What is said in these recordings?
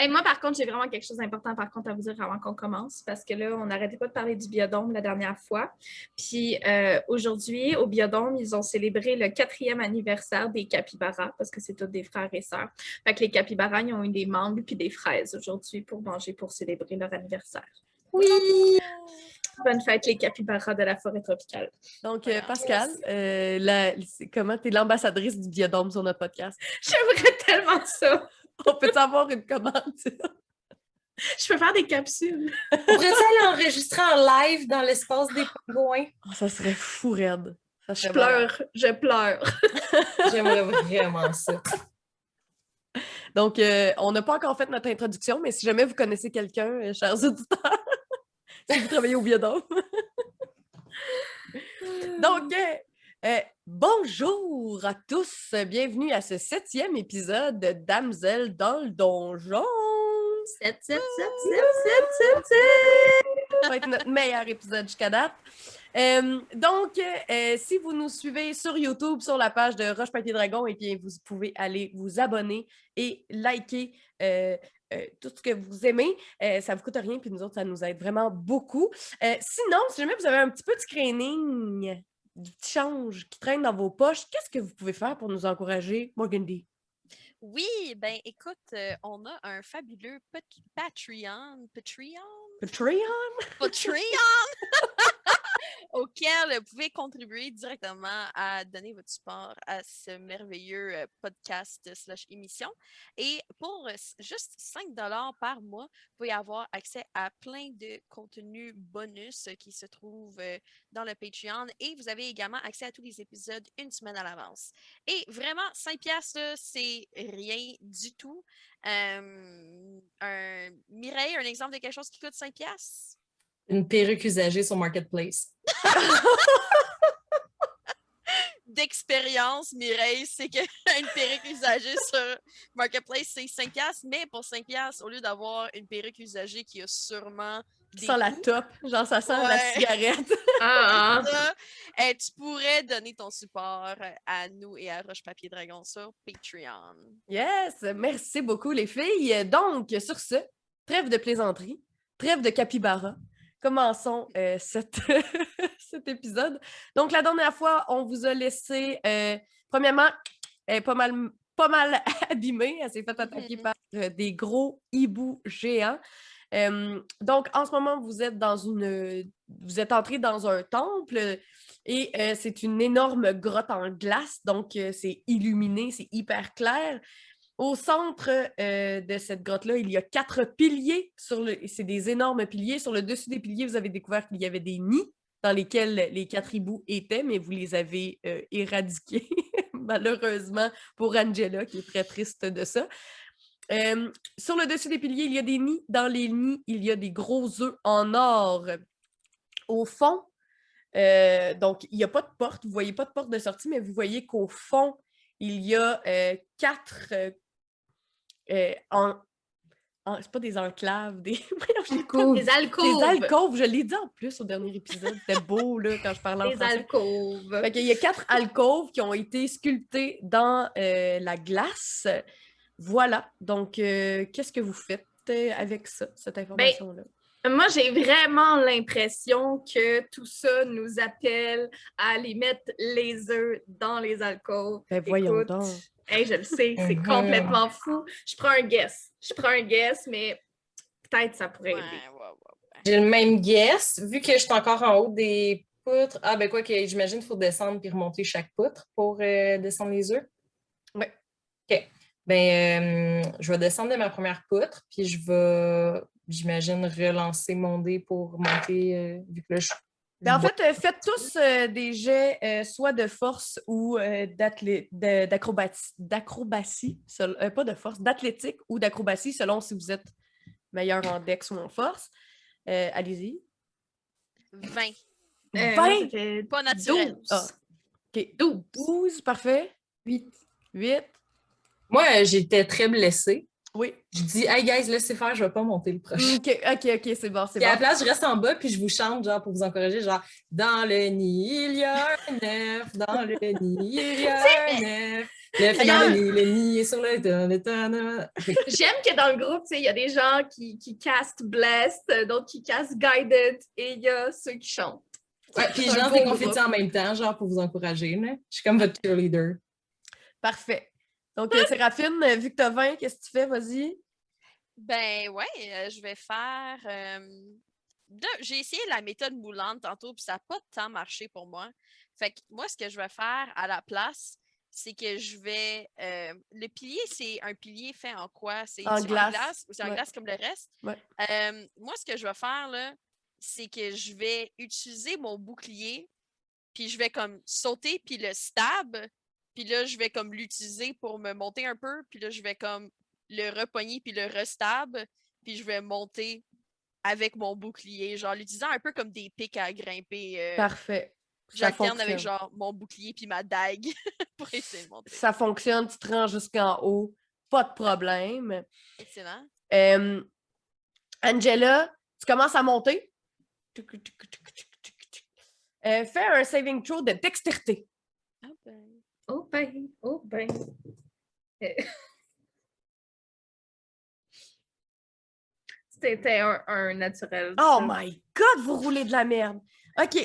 Et moi, par contre, j'ai vraiment quelque chose d'important par contre à vous dire avant qu'on commence, parce que là, on n'arrêtait pas de parler du biodôme la dernière fois. Puis euh, aujourd'hui, au biodôme, ils ont célébré le quatrième anniversaire des capybaras, parce que c'est tous des frères et sœurs. Fait que les capybaras, ils ont eu des mangues puis des fraises aujourd'hui pour manger, pour célébrer leur anniversaire. Oui! Bonne fête, les capybaras de la forêt tropicale. Donc, euh, Pascal, euh, la- comment tu es l'ambassadrice du biodôme sur notre podcast? J'aimerais tellement ça. On peut avoir une commande? Je peux faire des capsules. On pourrait aller enregistrer en live dans l'espace des pingouins? Oh, ça serait fou raide. Ça Je pleure, je pleure. J'aimerais vraiment ça. Donc, euh, on n'a pas encore fait notre introduction, mais si jamais vous connaissez quelqu'un, euh, chers auditeurs, si vous travaillez au biodôme. Donc, euh, euh, bonjour à tous. Bienvenue à ce septième épisode de Damsel dans le donjon. 7, 7, 7, 7, 7, 7, 7. Ça va être notre meilleur épisode jusqu'à date. Euh, donc, euh, si vous nous suivez sur YouTube, sur la page de Roche Papier Dragon, et bien, vous pouvez aller vous abonner et liker euh, tout ce que vous aimez. Euh, ça ne vous coûte rien, puis nous autres, ça nous aide vraiment beaucoup. Euh, sinon, si jamais vous avez un petit peu de screening, du petit change qui traîne dans vos poches, qu'est-ce que vous pouvez faire pour nous encourager, Morgandy? Oui, ben écoute, euh, on a un fabuleux pat- Patreon, Patreon, Patreon? Patreon, auquel vous pouvez contribuer directement à donner votre support à ce merveilleux euh, podcast slash émission. Et pour juste 5 dollars par mois, vous pouvez avoir accès à plein de contenus bonus qui se trouvent euh, dans le Patreon et vous avez également accès à tous les épisodes une semaine à l'avance. Et vraiment, 5 piastres, c'est rien du tout. Euh, un, Mireille, un exemple de quelque chose qui coûte 5 piastres? Une perruque usagée sur Marketplace. D'expérience, Mireille, c'est qu'une perruque usagée sur Marketplace, c'est 5 piastres, mais pour 5 piastres, au lieu d'avoir une perruque usagée qui a sûrement des Sans la top, genre ça sent la cigarette. Ah, ça, eh, tu pourrais donner ton support à nous et à Roche Papier Dragon sur Patreon. Yes, merci beaucoup les filles. Donc, sur ce, trêve de plaisanterie, trêve de capybara. Commençons euh, cette- cet épisode. Donc, la dernière fois, on vous a laissé, euh, premièrement, pas mal, pas mal abîmée. Elle s'est fait attaquer Mhm. par euh, des gros hiboux géants. Euh, donc, en ce moment, vous êtes dans une. Vous êtes entré dans un temple et euh, c'est une énorme grotte en glace. Donc, c'est illuminé, c'est hyper clair. Au centre euh, de cette grotte-là, il y a quatre piliers. C'est des énormes piliers. Sur le dessus des piliers, vous avez découvert qu'il y avait des nids dans lesquels les quatre hiboux étaient, mais vous les avez euh, éradiqués, malheureusement, pour Angela, qui est très triste de ça. Euh, sur le dessus des piliers, il y a des nids. Dans les nids, il y a des gros œufs en or. Au fond, donc, il n'y a pas de porte. Vous ne voyez pas de porte de sortie, mais vous voyez qu'au fond, il y a quatre euh, en, en- c'est pas des enclaves, des, pas- des alcôves. des alcôves. Je l'ai dit en plus au dernier épisode. C'était beau là, quand je parlais en Des français. alcôves. Fait qu'il y a quatre alcôves qui ont été sculptées dans euh, la glace. Voilà. Donc, euh, qu'est-ce que vous faites avec ça, Ben, cette information-là? Moi, j'ai vraiment l'impression que tout ça nous appelle à aller mettre les œufs dans les alcools. Ben, voyons Écoute, donc. hey, je le sais, c'est Mhm. complètement fou. Je prends un guess. Je prends un guess, mais peut-être ça pourrait Ouais, aider. ouais, ouais, ouais. J'ai le même guess, vu que je suis encore en haut des poutres. Ah, ben quoi, que j'imagine qu'il faut descendre puis remonter chaque poutre pour euh, descendre les œufs. Ouais. OK. Ben, euh, je vais descendre de ma première poutre, puis je vais, j'imagine, relancer mon dé pour monter, euh, vu que là, je. Ben, en fait, euh, faites tous euh, des jets euh, soit de force ou euh, d'acrobatie, euh, pas de force, d'athlétique ou d'acrobatie, selon si vous êtes meilleur en dex ou en force. Euh, Allez-y. 20. Euh, 20? moi, ça fait Pas naturel. 12. Ah. OK. 12. 12, parfait. 8. 8. Moi, j'étais très blessée. Oui. Je dis, hey guys, laissez faire, je vais pas monter le prochain. Ok, ok, ok, c'est bon, c'est Puis à la bon. place, je reste en bas, puis je vous chante, genre, pour vous encourager, genre, dans le nid, il y a un œuf, dans le nid, il y a un œuf. Est dans le nid, le nid est sur le le. J'aime que dans le groupe, tu sais, il y a des gens qui, qui castent Blessed, d'autres qui castent Guided, et il y a ceux qui chantent. Ouais, puis je lance des confettis en même temps, genre, pour vous encourager, là. Je suis comme votre cheerleader. Parfait. Donc, euh, Séraphine, euh, vu que t'as 20, qu'est-ce que tu fais? Vas-y. Ben ouais, euh, je vais faire. euh, J'ai essayé la méthode moulante tantôt, puis ça n'a pas tant marché pour moi. Fait que moi, ce que je vais faire à la place, c'est que je vais. euh, le pilier, c'est un pilier fait en quoi? C'est En glace, ou c'est en ouais. glace comme le reste? Ouais. Moi, ce que je vais faire, là, c'est que je vais utiliser mon bouclier, puis je vais comme sauter, puis le stab, puis là, je vais comme l'utiliser pour me monter un peu, puis là, je vais comme le repogner, puis le restab, puis je vais monter avec mon bouclier, genre l'utilisant un peu comme des pics à grimper. euh, Parfait. J'alterne avec genre mon bouclier puis ma dague pour essayer de monter. Ça fonctionne, tu te rends jusqu'en haut, pas de problème. Excellent. Euh, Angela, tu commences à monter. Euh, fais un saving throw de dextérité. Ah ben. Oh ben, oh ben. Euh. C'était un, un naturel. Oh ça. my god, vous roulez de la merde. OK.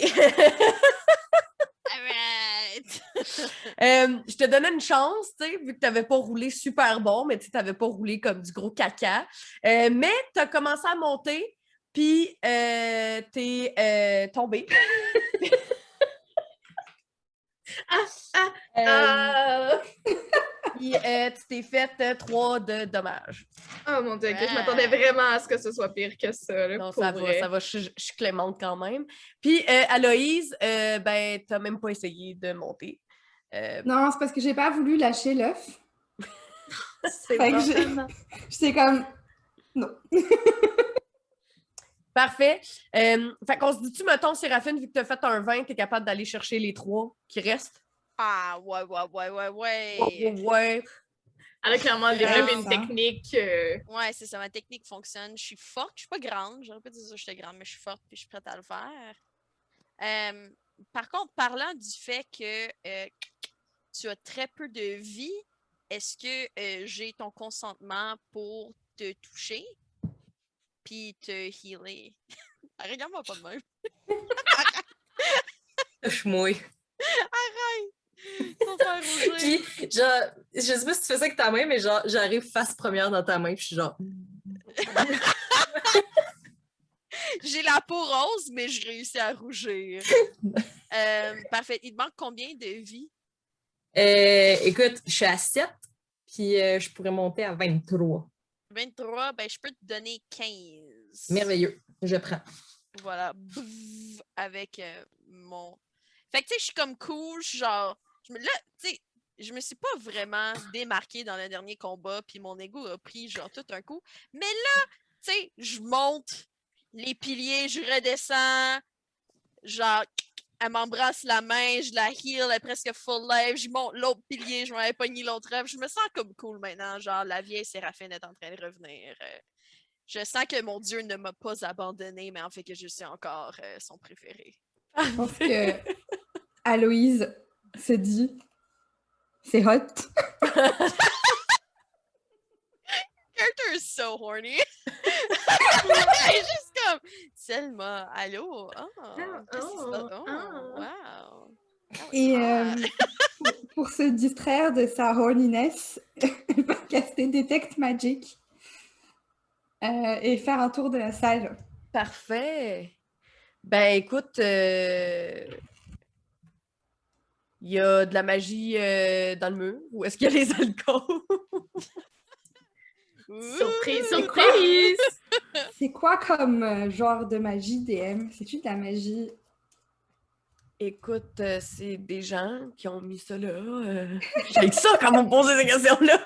Alright! Euh, je te donnais une chance, tu sais, vu que tu n'avais pas roulé super bon, mais tu n'avais pas roulé comme du gros caca. Euh, mais tu as commencé à monter, puis euh, tu es tombé. ah, Euh, Ah! puis euh, tu t'es fait euh, trois de dommages. Oh mon dieu, ok, je m'attendais vraiment à ce que ce soit pire que ça. là, Non, pour ça va, ça va, je, suis- je suis clémente quand même. Puis euh, Aloïse, euh, ben, tu même pas essayé de monter. Euh, Non, c'est parce que j'ai pas voulu lâcher l'œuf. C'est J'étais comme, non. Parfait. Euh, fait qu'on se dit-tu, mettons, Séraphine, vu que tu as fait un 20, tu es capable d'aller chercher les trois qui restent? Ah, ouais, ouais, ouais, ouais, ouais. Ouais, ouais. Elle a clairement développé une technique. euh, Ouais, c'est ça, ma technique fonctionne. Je suis forte, je suis pas grande. J'aurais pas dit ça, j'étais grande, mais je suis forte puis je suis prête à le faire. Euh, par contre, parlant du fait que euh, tu as très peu de vie, est-ce que euh, j'ai ton consentement pour te toucher? Puis te healer? Regarde-moi pas de même. Touche-moi. Faut faire rougir. Puis, genre, je sais pas si tu fais ça avec ta main, mais genre, j'arrive face première dans ta main, puis je suis genre, J'ai la peau rose, mais je réussis à rougir. Euh, parfait. Il te manque combien de vie? Euh, écoute, je suis à 7, puis euh, je pourrais monter à 23. 23, ben je peux te donner 15. Merveilleux. Je prends. Voilà. Bouf, avec euh, mon. Fait que tu sais, je suis comme cool, genre. Je me... Là, tu sais, je me suis pas vraiment démarquée dans le dernier combat, puis mon ego a pris genre tout un coup. Mais là, tu sais, je monte les piliers, je redescends. Genre, elle m'embrasse la main, je la heal, elle est presque full life, je monte l'autre pilier, je m'avais pogné l'autre œuf. Je me sens comme cool maintenant. Genre, la vieille Séraphine est en train de revenir. euh, je sens que mon Dieu ne m'a pas abandonné, mais en fait que je suis encore euh, son préféré. Je pense que Aloïse se dit, c'est hot. Character is so horny. Juste comme Selma, allô? Oh, passe? oh, Oh, ah. wow. That was Et euh, pour, pour se distraire de sa horniness, elle va caster Detect Magic euh, et faire un tour de la salle. Parfait. Ben écoute, euh, il y a de la magie euh, dans le mur ou est-ce qu'il y a les alcôves? Surprise, surprise! C'est quoi comme euh, genre de magie DM? C'est-tu de la magie? Écoute, euh, c'est des gens qui ont mis ça là. euh, J'ai ça quand on me pose ces questions-là.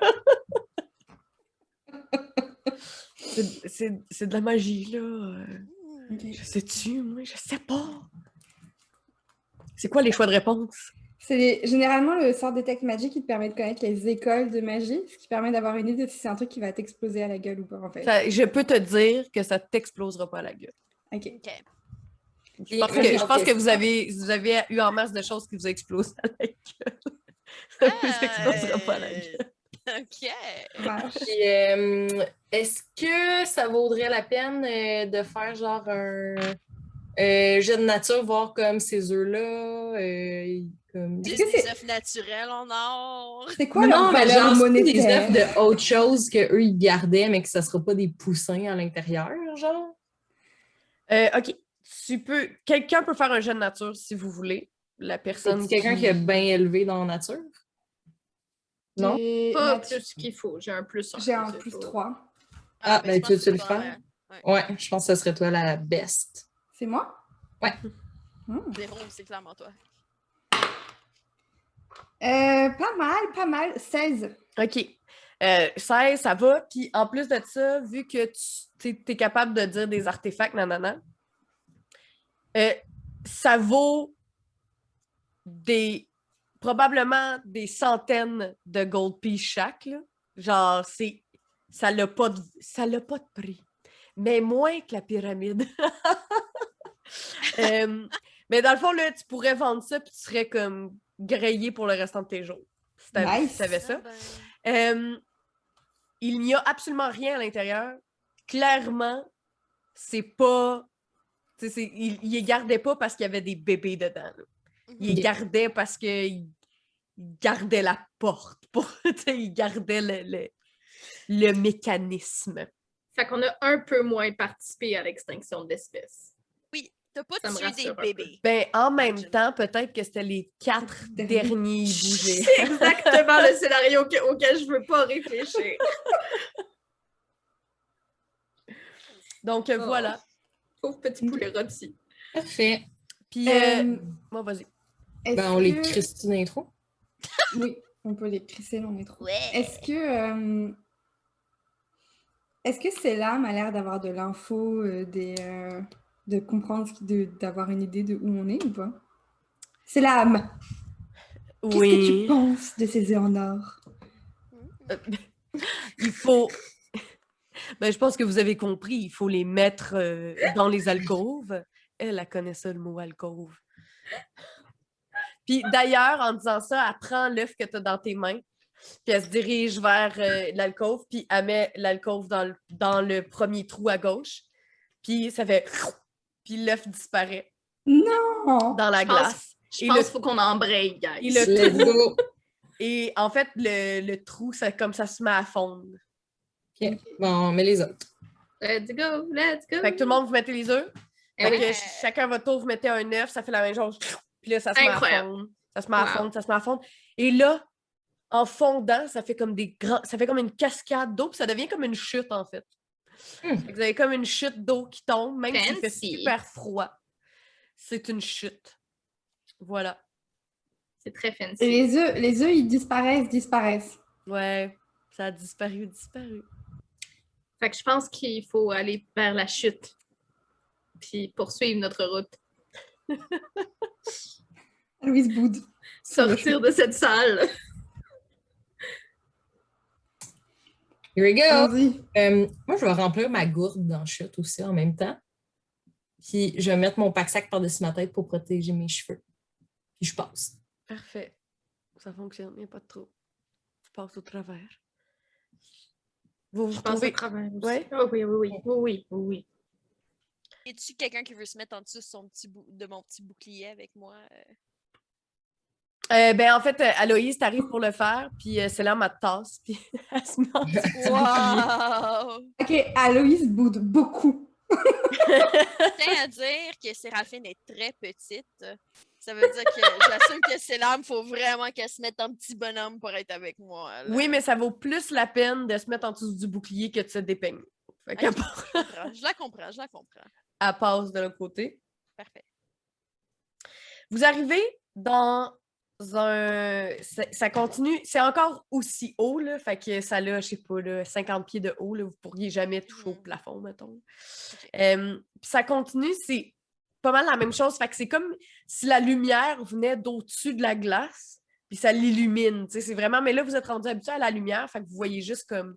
C'est- c'est c'est de la magie, là. euh. Je sais-tu, moi, je sais pas. C'est quoi les choix de réponse? C'est généralement le sort Detect Magic qui te permet de connaître les écoles de magie, ce qui permet d'avoir une idée de si c'est un truc qui va t'exploser à la gueule ou pas, en fait. Ça- je peux te dire que ça t'explosera pas à la gueule. Ok. OK. Je pense, que, je pense que vous avez, vous avez eu en masse de choses qui vous explosent à la gueule. Ça vous explosera pas à la gueule. Ah, OK. Euh, est-ce que ça vaudrait la peine euh, de faire genre un euh, jet de nature, voir comme ces œufs-là? euh, comme... Des œufs naturels en or. C'est quoi leur non, mais valeur genre, c'est des monétaire? œufs de autre chose qu'eux, ils gardaient, mais que ça sera pas des poussins à l'intérieur, genre? Euh, OK. Tu peux. Quelqu'un peut faire un jeu de nature si vous voulez. La personne. C'est quelqu'un qui est bien élevé dans la nature? Non? J'ai Pas natu- plus qu'il faut. J'ai un plus. J'ai un plus pas- 3. Ah, mais ben, je tu veux-tu le faire? ouais. Ouais, je pense que ce serait toi la best. C'est moi? Ouais. Zéro, c'est clairement toi. Euh, pas mal, pas mal. 16. OK. Euh, 16, ça va. Puis en plus de ça, vu que tu es capable de dire des artefacts, nanana, euh, ça vaut des probablement des centaines de gold pieces chaque. là. Genre, c'est. Ça n'a pas, de... ça l'a pas de prix. Mais moins que la pyramide. Euh, mais dans le fond, là, tu pourrais vendre ça puis tu serais comme grillé pour le restant de tes jours. Si Nice. si t'avais ça. Ah, ben, Euh, il n'y a absolument rien à l'intérieur. Clairement, c'est pas. tu c'est- Il, il les gardait pas parce qu'il y avait des bébés dedans. là. Il les gardait parce qu'il il gardait la porte. Pour, tu il gardait le, le, le mécanisme. Fait qu'on a un peu moins participé à l'extinction de l'espèce. T'as pas Ça tué des bébés. Ben, en même temps, peut-être que c'était les quatre Derniers. bougés. C'est exactement le scénario que- auquel je veux pas réfléchir. Donc, Oh. voilà. Pauvre petit poulet rôti. Parfait. Puis, euh, Euh, bon, vas-y. Ben, on les que- crisse une intro. Oui, on peut les crisser dans les trous. Ouais. Est-ce que. euh, Est-ce que c'est l'âme a l'air d'avoir de l'info, euh, des, euh, de comprendre, d'avoir une idée de où on est ou pas? C'est l'âme. Qu'est-ce que tu penses de ces œufs en or? il faut. Ben, je pense que vous avez compris, il faut les mettre euh, dans les alcôves. Elle, elle connaît ça, le mot alcôve. Puis d'ailleurs, en disant ça, elle prend l'œuf que tu as dans tes mains, puis elle se dirige vers euh, l'alcôve, puis elle met l'alcôve dans dans le premier trou à gauche, puis ça fait. Puis l'œuf disparaît Non! dans la Je pense- glace. Je Et pense qu'il faut qu'on embraye, guys. Et le trou, et en fait, le, le trou, ça, comme ça se met à fondre. Ok. Bon, mais les autres. Let's go, let's go. Fait que tout le monde, vous mettez les œufs. Eh Fait oui. que ch- chacun votre tour, vous mettez un œuf, ça fait la même chose. Puis là, ça se met à Incroyable. fondre. Ça se met à Wow. fondre, ça se met à fondre. Et là, en fondant, ça fait comme des grands. Ça fait comme une cascade d'eau, puis ça devient comme une chute, en fait. Fait que Vous avez comme une chute d'eau qui tombe, même s'il fait Fancy. super froid. C'est une chute. Voilà. C'est très fancy. Et les œufs, les œufs, ils disparaissent, disparaissent. Ouais. Ça a disparu, disparu. Fait que je pense qu'il faut aller vers la chute. Puis poursuivre notre route. Louise boude. Sortir de cette salle. Here we go! Euh, moi, je vais remplir ma gourde dans chute aussi en même temps. Puis, je vais mettre mon pack-sac par-dessus ma tête pour protéger mes cheveux. Puis, je passe. Parfait. Ça fonctionne, il n'y a pas de trop. Tu passes au travers. Vous vous Je retrouvez. au travers aussi? Ouais. Oh oui, oui, oui, oui, oui, oui, oui. Y a-tu quelqu'un qui veut se mettre en dessous de, son petit bou- de mon petit bouclier avec moi? Euh? Ben, en fait, euh, Aloïse, t'arrives pour le faire, puis euh, c'est là ma tasse, puis elle se met en dessous. Wow! Ok, Aloïs boude beaucoup. Je tiens à dire que Séraphine est très petite. Ça veut dire que j'assume que c'est l'âme, faut vraiment qu'elle se mette en petit bonhomme pour être avec moi. là. Oui, mais ça vaut plus la peine de se mettre en dessous du bouclier que de se dépeigner. Fait je comprends, je la comprends, je la comprends. elle passe de l'autre côté. Parfait. Vous arrivez dans un. Ça, continue. C'est encore aussi haut, là. Fait que ça a, je sais pas, là, 50 pieds de haut, là. Vous pourriez jamais toucher au Mhm. plafond, mettons. Euh, puis ça continue, c'est pas mal la même chose. Fait que c'est comme si la lumière venait d'au-dessus de la glace, puis ça l'illumine. C'est vraiment. Mais là, vous êtes rendu habitué à la lumière, fait que vous voyez juste comme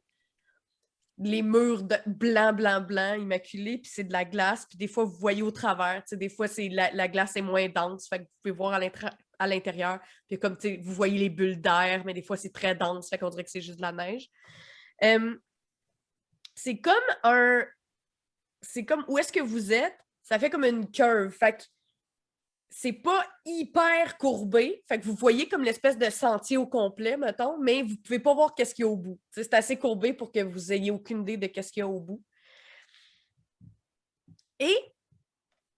les murs de blanc, blanc, blanc, immaculés, puis c'est de la glace, puis des fois, vous voyez au travers. Des fois, c'est la, la, glace est moins dense, fait que vous pouvez voir à l'intérieur. Puis comme vous voyez les bulles d'air, mais des fois, c'est très dense, fait qu'on dirait que c'est juste de la neige. c'est comme un. C'est comme où est-ce que vous êtes, ça fait comme une curve. Fait que c'est pas hyper courbé. Fait que vous voyez comme l'espèce de sentier au complet, mettons, mais vous pouvez pas voir qu'est-ce qu'il y a au bout. c'est assez courbé pour que vous ayez aucune idée de qu'est-ce qu'il y a au bout. Et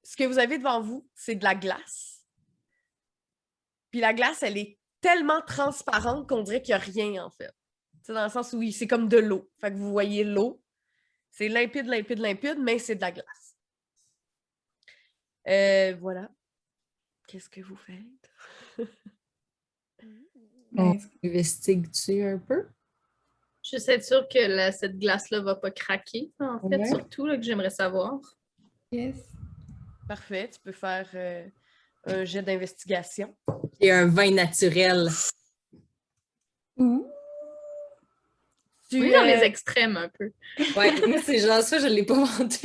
ce que vous avez devant vous, c'est de la glace. Puis la glace, elle est tellement transparente qu'on dirait qu'il n'y a rien, en fait. C'est dans le sens où c'est comme de l'eau. Fait que vous voyez l'eau. C'est limpide, limpide, limpide, mais c'est de la glace. Euh, voilà. Qu'est-ce que vous faites? On investigue-tu un peu? Je suis sûre que cette glace-là ne va pas craquer, en fait, surtout là, que j'aimerais savoir. Yes. Parfait, tu peux faire euh, un jet d'investigation. Et un vin naturel. Ouh. Tu oui, dans les extrêmes un peu. Ouais, moi c'est genre ça, je ne l'ai pas vendu.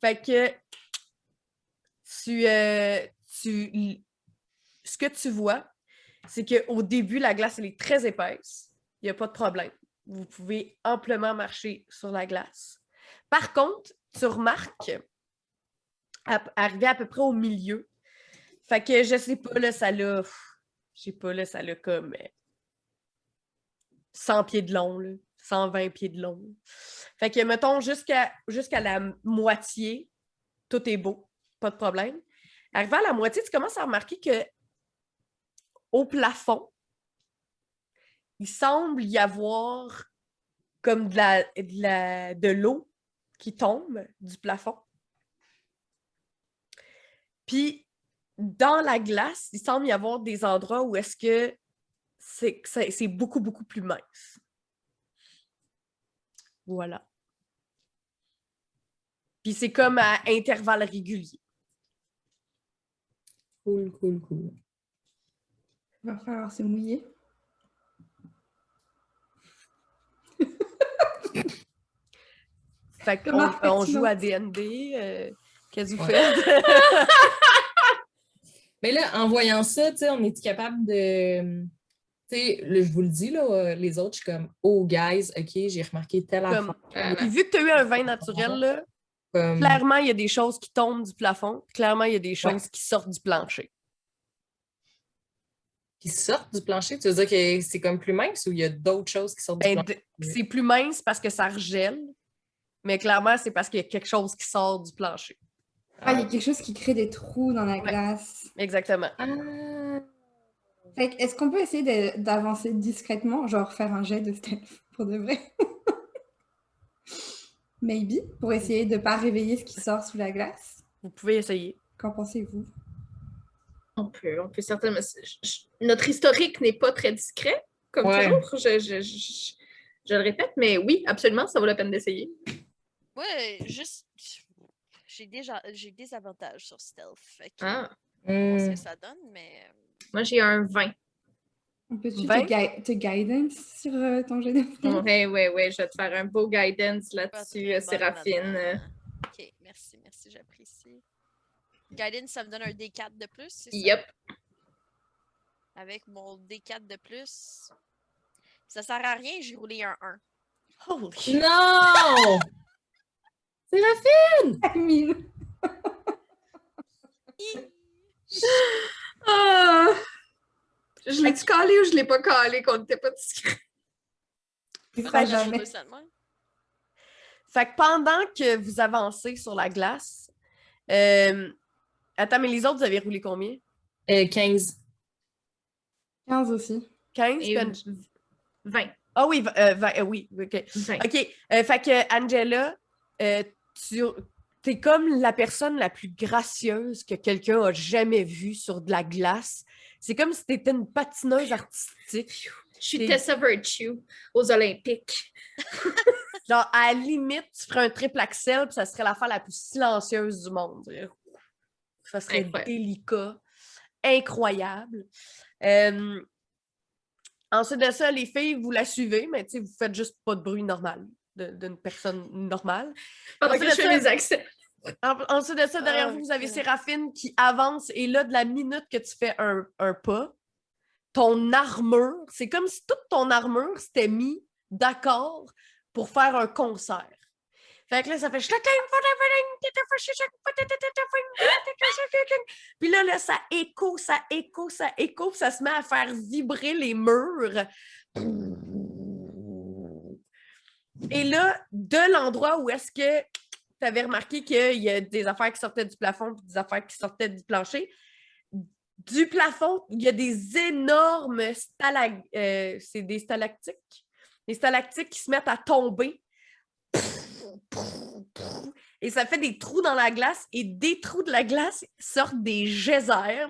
Fait que tu, euh, tu, ce que tu vois, c'est qu'au début, la glace, elle est très épaisse. Il n'y a pas de problème. Vous pouvez amplement marcher sur la glace. Par contre, tu remarques, arrivé à peu près au milieu, fait que je sais pas, là, ça l'a, je sais pas, là, ça l'a comme 100 pieds de long, là, 120 pieds de long. Fait que, mettons, jusqu'à jusqu'à la moitié, tout est beau, pas de problème. Arrivé à la moitié, tu commences à remarquer que au plafond, il semble y avoir comme de la, de, de l'eau qui tombe du plafond. Puis, dans la glace, il semble y avoir des endroits où est-ce que c'est beaucoup, beaucoup plus mince. Voilà. Puis c'est comme à intervalles réguliers. Cool, cool, cool. Il va falloir se mouiller. fait qu'on on joue à D&D. Euh, Qu'est-ce que vous faites? Mais là, en voyant ça, on est capable de sais, je vous le dis, là, euh, les autres, je suis comme, oh, guys, OK, j'ai remarqué telle affaire. vu que tu as eu un vin naturel, là, clairement, il y a des choses qui tombent du plafond. Clairement, il y a des choses qui sortent du plancher. Qui sortent du plancher? Tu veux dire que c'est comme plus mince ou il y a d'autres choses qui sortent du ben, plancher? C'est plus mince parce que ça regèle, mais clairement, c'est parce qu'il y a quelque chose qui sort du plancher. Ah, il y a quelque chose qui crée des trous dans la glace. Exactement. Ah est-ce qu'on peut essayer d'avancer discrètement, genre faire un jet de stealth pour de vrai? Maybe, pour essayer de ne pas réveiller ce qui sort sous la glace. Vous pouvez essayer. Qu'en pensez-vous? On peut, on peut certainement. Notre historique n'est pas très discret, comme toujours. Je, le répète, mais oui, absolument, ça vaut la peine d'essayer. Ouais, juste. J'ai déjà j'ai des avantages sur stealth. ah. On ce que ça donne, mais. Moi, j'ai un 20. On peut-tu te, guidance sur euh, ton jeu de Oui, oui, oui. Je vais te faire un beau guidance là-dessus, euh, Séraphine. OK, merci, merci, j'apprécie. Guidance, ça me donne un D4 de plus, c'est ça? Yep. Avec mon D4 de plus. Ça sert à rien, j'ai roulé un 1. Holy Non! Séraphine! Amine! Ah! Je l'ai-tu calé ou je l'ai pas calé qu'on n'était pas discret? jamais. Fait que pendant que vous avancez sur la glace, euh... attends, mais les autres, vous avez roulé combien? 15. Euh, 15 aussi. 15? 20. Ah oui, euh, euh, oui, OK. OK. fait que, Angela, tu T'es comme la personne la plus gracieuse que quelqu'un a jamais vue sur de la glace. C'est comme si t'étais une patineuse artistique. Je suis Tessa Virtue aux Olympiques. Genre, à la limite, tu ferais un triple axel, puis ça serait l'affaire la plus silencieuse du monde. Ça serait Incroyable. délicat, incroyable. Euh, ensuite de ça, les filles, vous la suivez, mais tu vous faites juste pas de bruit normal d'une personne normale. Pendant Ensuite que je de fais ça- mes accès. En- Ensuite de ça, derrière Ah, vous, vous avez. Séraphine qui avance et là, de la minute que tu fais un, un pas, ton armure, c'est comme si toute ton armure s'était mis d'accord pour faire un concert. Fait que là, ça fait Puis là, là, ça écho, ça écho, ça écho, ça se met à faire vibrer les murs. Et là, de l'endroit où est-ce que tu avais remarqué qu'il y a des affaires qui sortaient du plafond puis des affaires qui sortaient du plancher. Du plafond, il y a des énormes stalag... euh, c'est stalactiques. Stalactiques qui se mettent à tomber. Et ça fait des trous dans la glace et des trous de la glace sortent des geysers.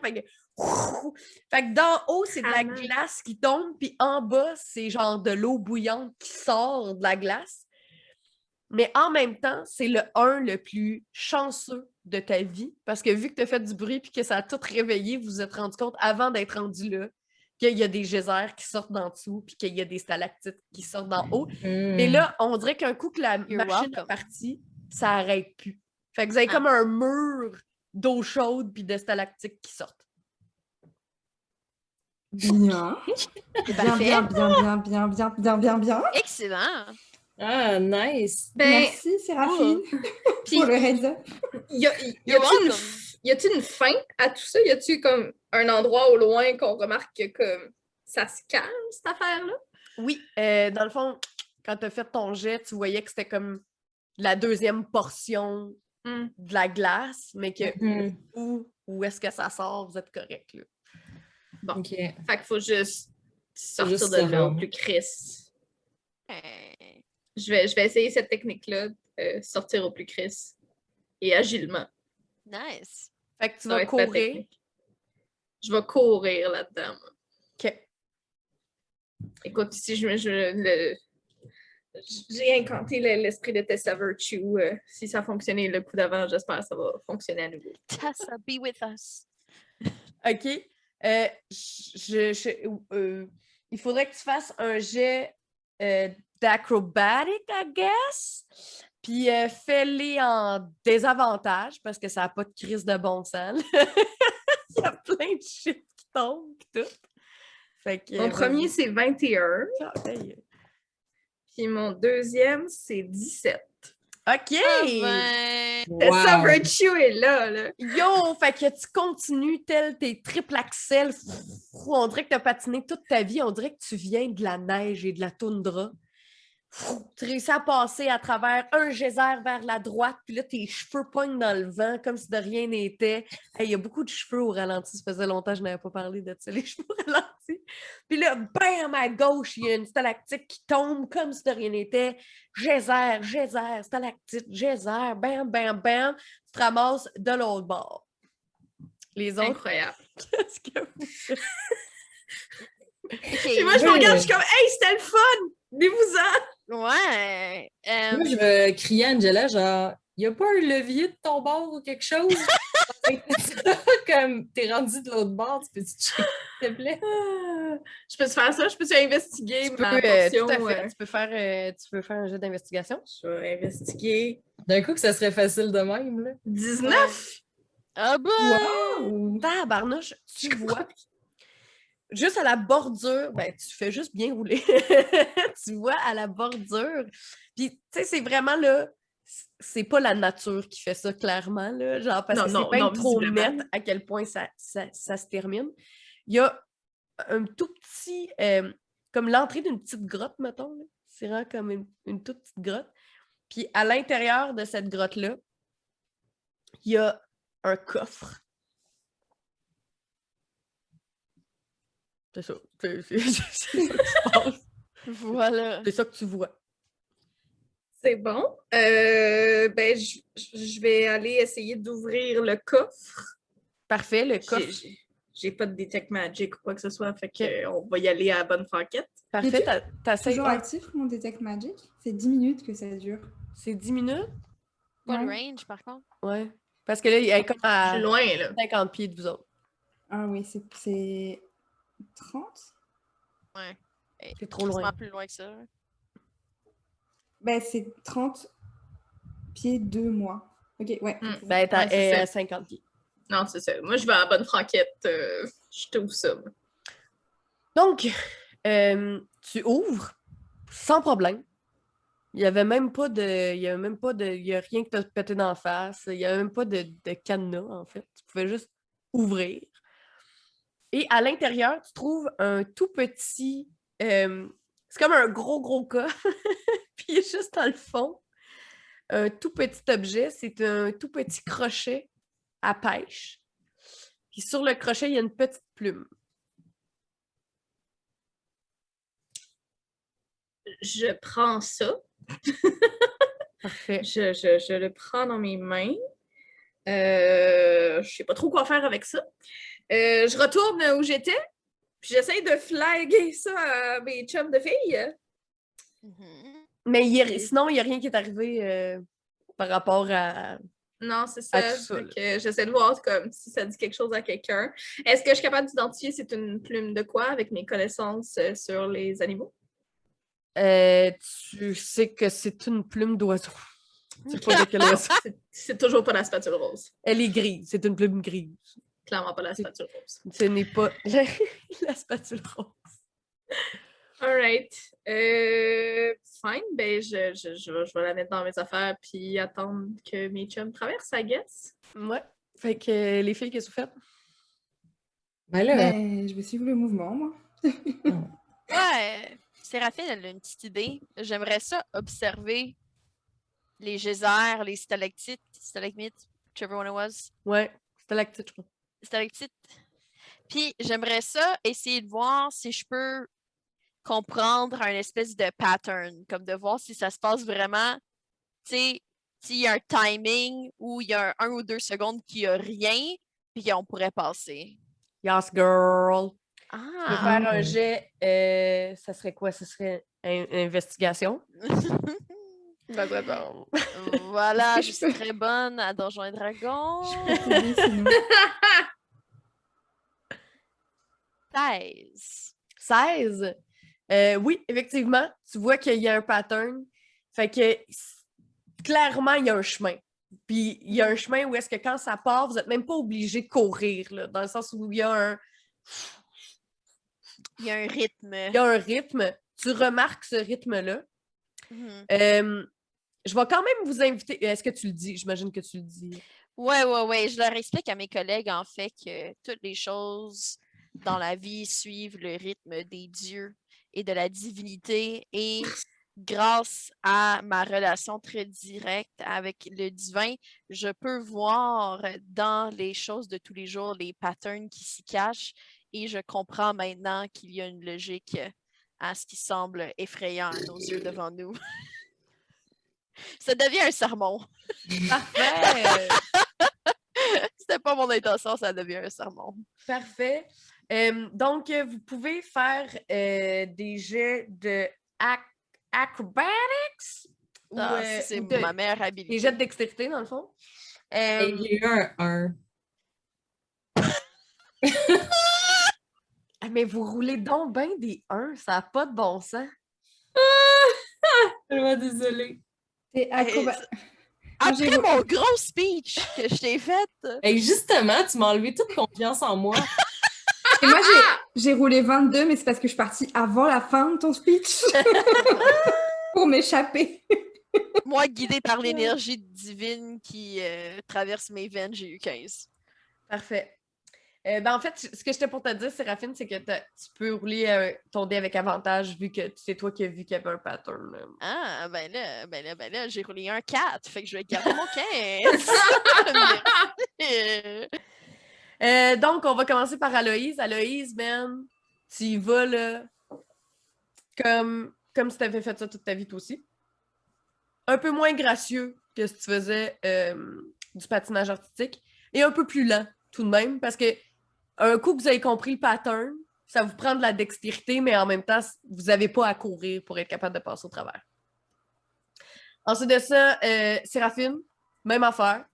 Fait que d'en haut, c'est de la Ah, glace qui tombe, puis en bas, c'est genre de l'eau bouillante qui sort de la glace. Mais en même temps, c'est le un le plus chanceux de ta vie parce que vu que tu as fait du bruit puis que ça a tout réveillé, vous vous êtes rendu compte avant d'être rendu là qu'il y a des geysers qui sortent d'en dessous puis qu'il y a des stalactites qui sortent d'en haut. Et Hmm. là, on dirait qu'un coup que la You're machine est partie, ça arrête plus. Fait que vous avez Ah. comme un mur d'eau chaude puis de stalactites qui sortent. Bien. Bien, bien, bien, bien, bien, bien, bien, bien, bien. Excellent. Ah, nice. Ben, Merci, Séraphine, puis, pour le heads up. y a- y You're a-t-il une, welcome. f- y a-t-il une fin à tout ça? Y a-t-il comme un endroit au loin qu'on remarque que comme ça se calme, cette affaire-là? Oui, euh, dans le fond, quand tu as fait ton jet, tu voyais que c'était comme la deuxième portion Hmm. de la glace, mais que Mhm. où, où est-ce que ça sort, vous êtes correct. Là. OK. Fait qu'il faut juste sortir juste de là au plus crisp. Euh, Je vais, je vais essayer cette technique-là, euh, sortir au plus crisp et agilement. nice. Fait que tu vas courir. Je vais courir là-dedans. OK. Écoute, si je me. je- le- j'ai incanté le- l'esprit de Tessa Virtue. euh, si ça a fonctionné le coup d'avant, j'espère que ça va fonctionner à nouveau. Tessa, be with us. OK. Euh, je, je- euh, il faudrait que tu fasses un jet euh, d'acrobatic, I guess. Puis euh, fais-les en désavantage parce que ça n'a pas de crise de bon sens. il y a plein de chiffres qui tombent pis tout. Fait que, Mon euh, premier, c'est 21. Ah, hey. Puis mon deuxième, c'est 17. OK! Ah ben, Wow. Virtue est là, là. Yo, fait que tu continues tel tes triple axel. On dirait que tu as patiné toute ta vie. On dirait que tu viens de la neige et de la toundra. Tu réussis à passer à travers un geyser vers la droite, puis là, tes cheveux pognent dans le vent comme si de rien n'était. Hey, Il y a beaucoup de cheveux au ralenti. Ça faisait longtemps que je n'avais pas parlé de ça, les cheveux au ralenti. Puis là, bam, à gauche, il y a une stalactite qui tombe comme si de rien n'était. Geyser, geyser, stalactite, geyser, bam, bam, bam tu te ramasses de l'autre bord. Les autres, Incroyable. qu'est-ce que vous moi, je me regarde, je suis comme, hey, c'était le fun! Venez-vous-en! Ouais. euh, Moi, je vais crier à Angela, genre, y a pas un levier de ton bord ou quelque chose? Comme t'es rendu de l'autre bord, tu peux-tu checker, s'il te plaît? Je peux faire ça? Je peux investiguer Tu peux, ma euh, portion? tout à fait. euh, Tu peux faire, euh, tu peux faire un jeu d'investigation. Je vais investiguer. D'un coup, que ça serait facile de même, là. 19! Ah bah! Wow. Tabarnouche, tu vois. Juste à la bordure, ben, tu fais juste bien rouler. tu vois à la bordure. Puis, tu sais, c'est vraiment là, c'est pas la nature qui fait ça, clairement, là. Genre, parce Non, que c'est non, trop net à quel point ça, ça, ça se termine. Il y a un tout petit, euh, comme l'entrée d'une petite grotte, mettons. C'est vraiment comme une, une toute petite grotte. Puis, à l'intérieur de cette grotte-là, il y a un coffre. C'est ça. C'est c'est- c'est ça qui se passe. Voilà. C'est ça que tu vois. C'est bon. Euh, ben, je je- je vais aller essayer d'ouvrir le coffre. Parfait, le J'ai- coffre. j'ai- j'ai pas de Detect Magic ou quoi que ce soit. Fait que, euh, on va y aller à la bonne franquette. Parfait, t'as- t'essayes. Toujours actif, mon Detect Magic? C'est 10 minutes que ça dure. C'est 10 minutes? Pas le Ouais. range, par contre. Ouais. Parce que là, il est comme Je à suis loin, là. 50 pieds de vous autres. Ah oui, c'est- c'est 30? Ouais. C'est trop loin. Plus loin que ça. Ben, c'est 30 pieds de moi. Ok, ouais. Hmm. Ben, t'as Ouais, c'est elle est ça. à 50 pieds. Non, c'est ça. Moi, je vais à la bonne franquette. euh, je t'ouvre ça. Donc, euh, tu ouvres sans problème. Il n'y avait même pas de. Il y avait même pas de. Il y a rien qui t'a pété d'en face. Il n'y avait même pas de, de cadenas, en fait. Tu pouvais juste ouvrir. Et à l'intérieur, tu trouves un tout petit. euh, c'est comme un gros, gros coffre. Puis il est juste dans le fond. Un tout petit objet. C'est un tout petit crochet à pêche. Puis sur le crochet, il y a une petite plume. Je prends ça. Parfait. Je, je- je le prends dans mes mains. Euh, je sais pas trop quoi faire avec ça. Euh, je retourne où j'étais. Puis j'essaye de flaguer ça à mes chums de filles. Mhm. Mais il y a- sinon, il n'y a rien qui est arrivé euh, par rapport à. Non, c'est ça. J'essaie de voir comme si ça dit quelque chose à quelqu'un. Est-ce que je suis capable d'identifier c'est une plume de quoi avec mes connaissances euh, sur les animaux? Euh, tu sais que c'est une plume d'oiseau. C'est toujours pas la spatule rose. Elle est grise. C'est une plume grise. Clairement pas la spatule rose. Ce n'est pas la, la spatule rose. Alright. Euh, fine. Ben, je, je, je, vais, je vais la mettre dans mes affaires puis attendre que mes chums traversent, I guess. Ouais. Fait que euh, les filles, qu'est-ce que vous faites? Ben là, Ben, je vais suivre le mouvement, moi. Ouais, Séraphine, elle a une petite idée. J'aimerais ça observer les geysers, les stalactites, stalagmites, whichever one it was. Ouais. C'était la petite, je crois. stalactites. Puis j'aimerais ça essayer de voir si je peux comprendre un espèce de pattern, comme de voir si ça se passe vraiment, tu sais, s'il y a un timing où il y a un, un ou deux secondes qui a rien, puis on pourrait passer. Yes, girl. Ah! faire un ouais. jet. euh, ça serait quoi? Ça serait une investigation? voilà, Est-ce que je je suis très bonne à Donjons et Dragons. Je peux t'aider sinon. 16. 16. Euh, oui, effectivement, tu vois qu'il y a un pattern. Fait que clairement, il y a un chemin. Puis il y a un chemin où est-ce que quand ça part, vous n'êtes même pas obligé de courir, là, dans le sens où il y a un, Il y a un rythme. il y a un rythme. Tu remarques ce rythme-là. Mhm. Euh, je vais quand même vous inviter. Est-ce que tu le dis? J'imagine que tu le dis. Ouais, ouais, ouais. Je leur explique à mes collègues, en fait, que toutes les choses dans la vie suivent le rythme des dieux et de la divinité. Et grâce à ma relation très directe avec le divin, je peux voir dans les choses de tous les jours les patterns qui s'y cachent. Et je comprends maintenant qu'il y a une logique à ce qui semble effrayant à nos yeux devant nous. Ça devient un sermon. Parfait! C'était pas mon intention, ça devient un sermon. Parfait. Euh, donc, euh, vous pouvez faire euh, des jets de ac- acrobatics ou, Ah, euh, c'est de- ma meilleure habilité. des jets de dextérité, dans le fond. Euh, il y a eu un 1. ah, mais vous roulez donc bien des 1, ça n'a pas de bon sens. Vraiment désolée. C'est acrobat- Après mon gros speech que je t'ai fait, Et justement, tu m'as enlevé toute confiance en moi. Et moi, j'ai- j'ai roulé 22, mais c'est parce que je suis partie avant la fin de ton speech. Pour m'échapper. moi, guidée par l'énergie divine qui euh, traverse mes veines, j'ai eu 15. Parfait. Euh, ben, en fait, ce que j'étais pour te dire, Séraphine, c'est que tu peux rouler euh, ton dé avec avantage vu que c'est toi qui as vu qu'il y avait un pattern. là. Ah, ben là, ben là, ben là, j'ai roulé un 4, fait que je vais garder mon 15. Merci. Euh, donc, on va commencer par Aloïse. Aloïse, man, tu y vas là, comme, comme si tu avais fait ça toute ta vie, toi aussi. Un peu moins gracieux que si tu faisais du patinage artistique et un peu plus lent tout de même parce que un coup que vous avez compris le pattern, ça vous prend de la dextérité, mais en même temps, vous n'avez pas à courir pour être capable de passer au travers. Ensuite de ça, euh, Séraphine, même affaire.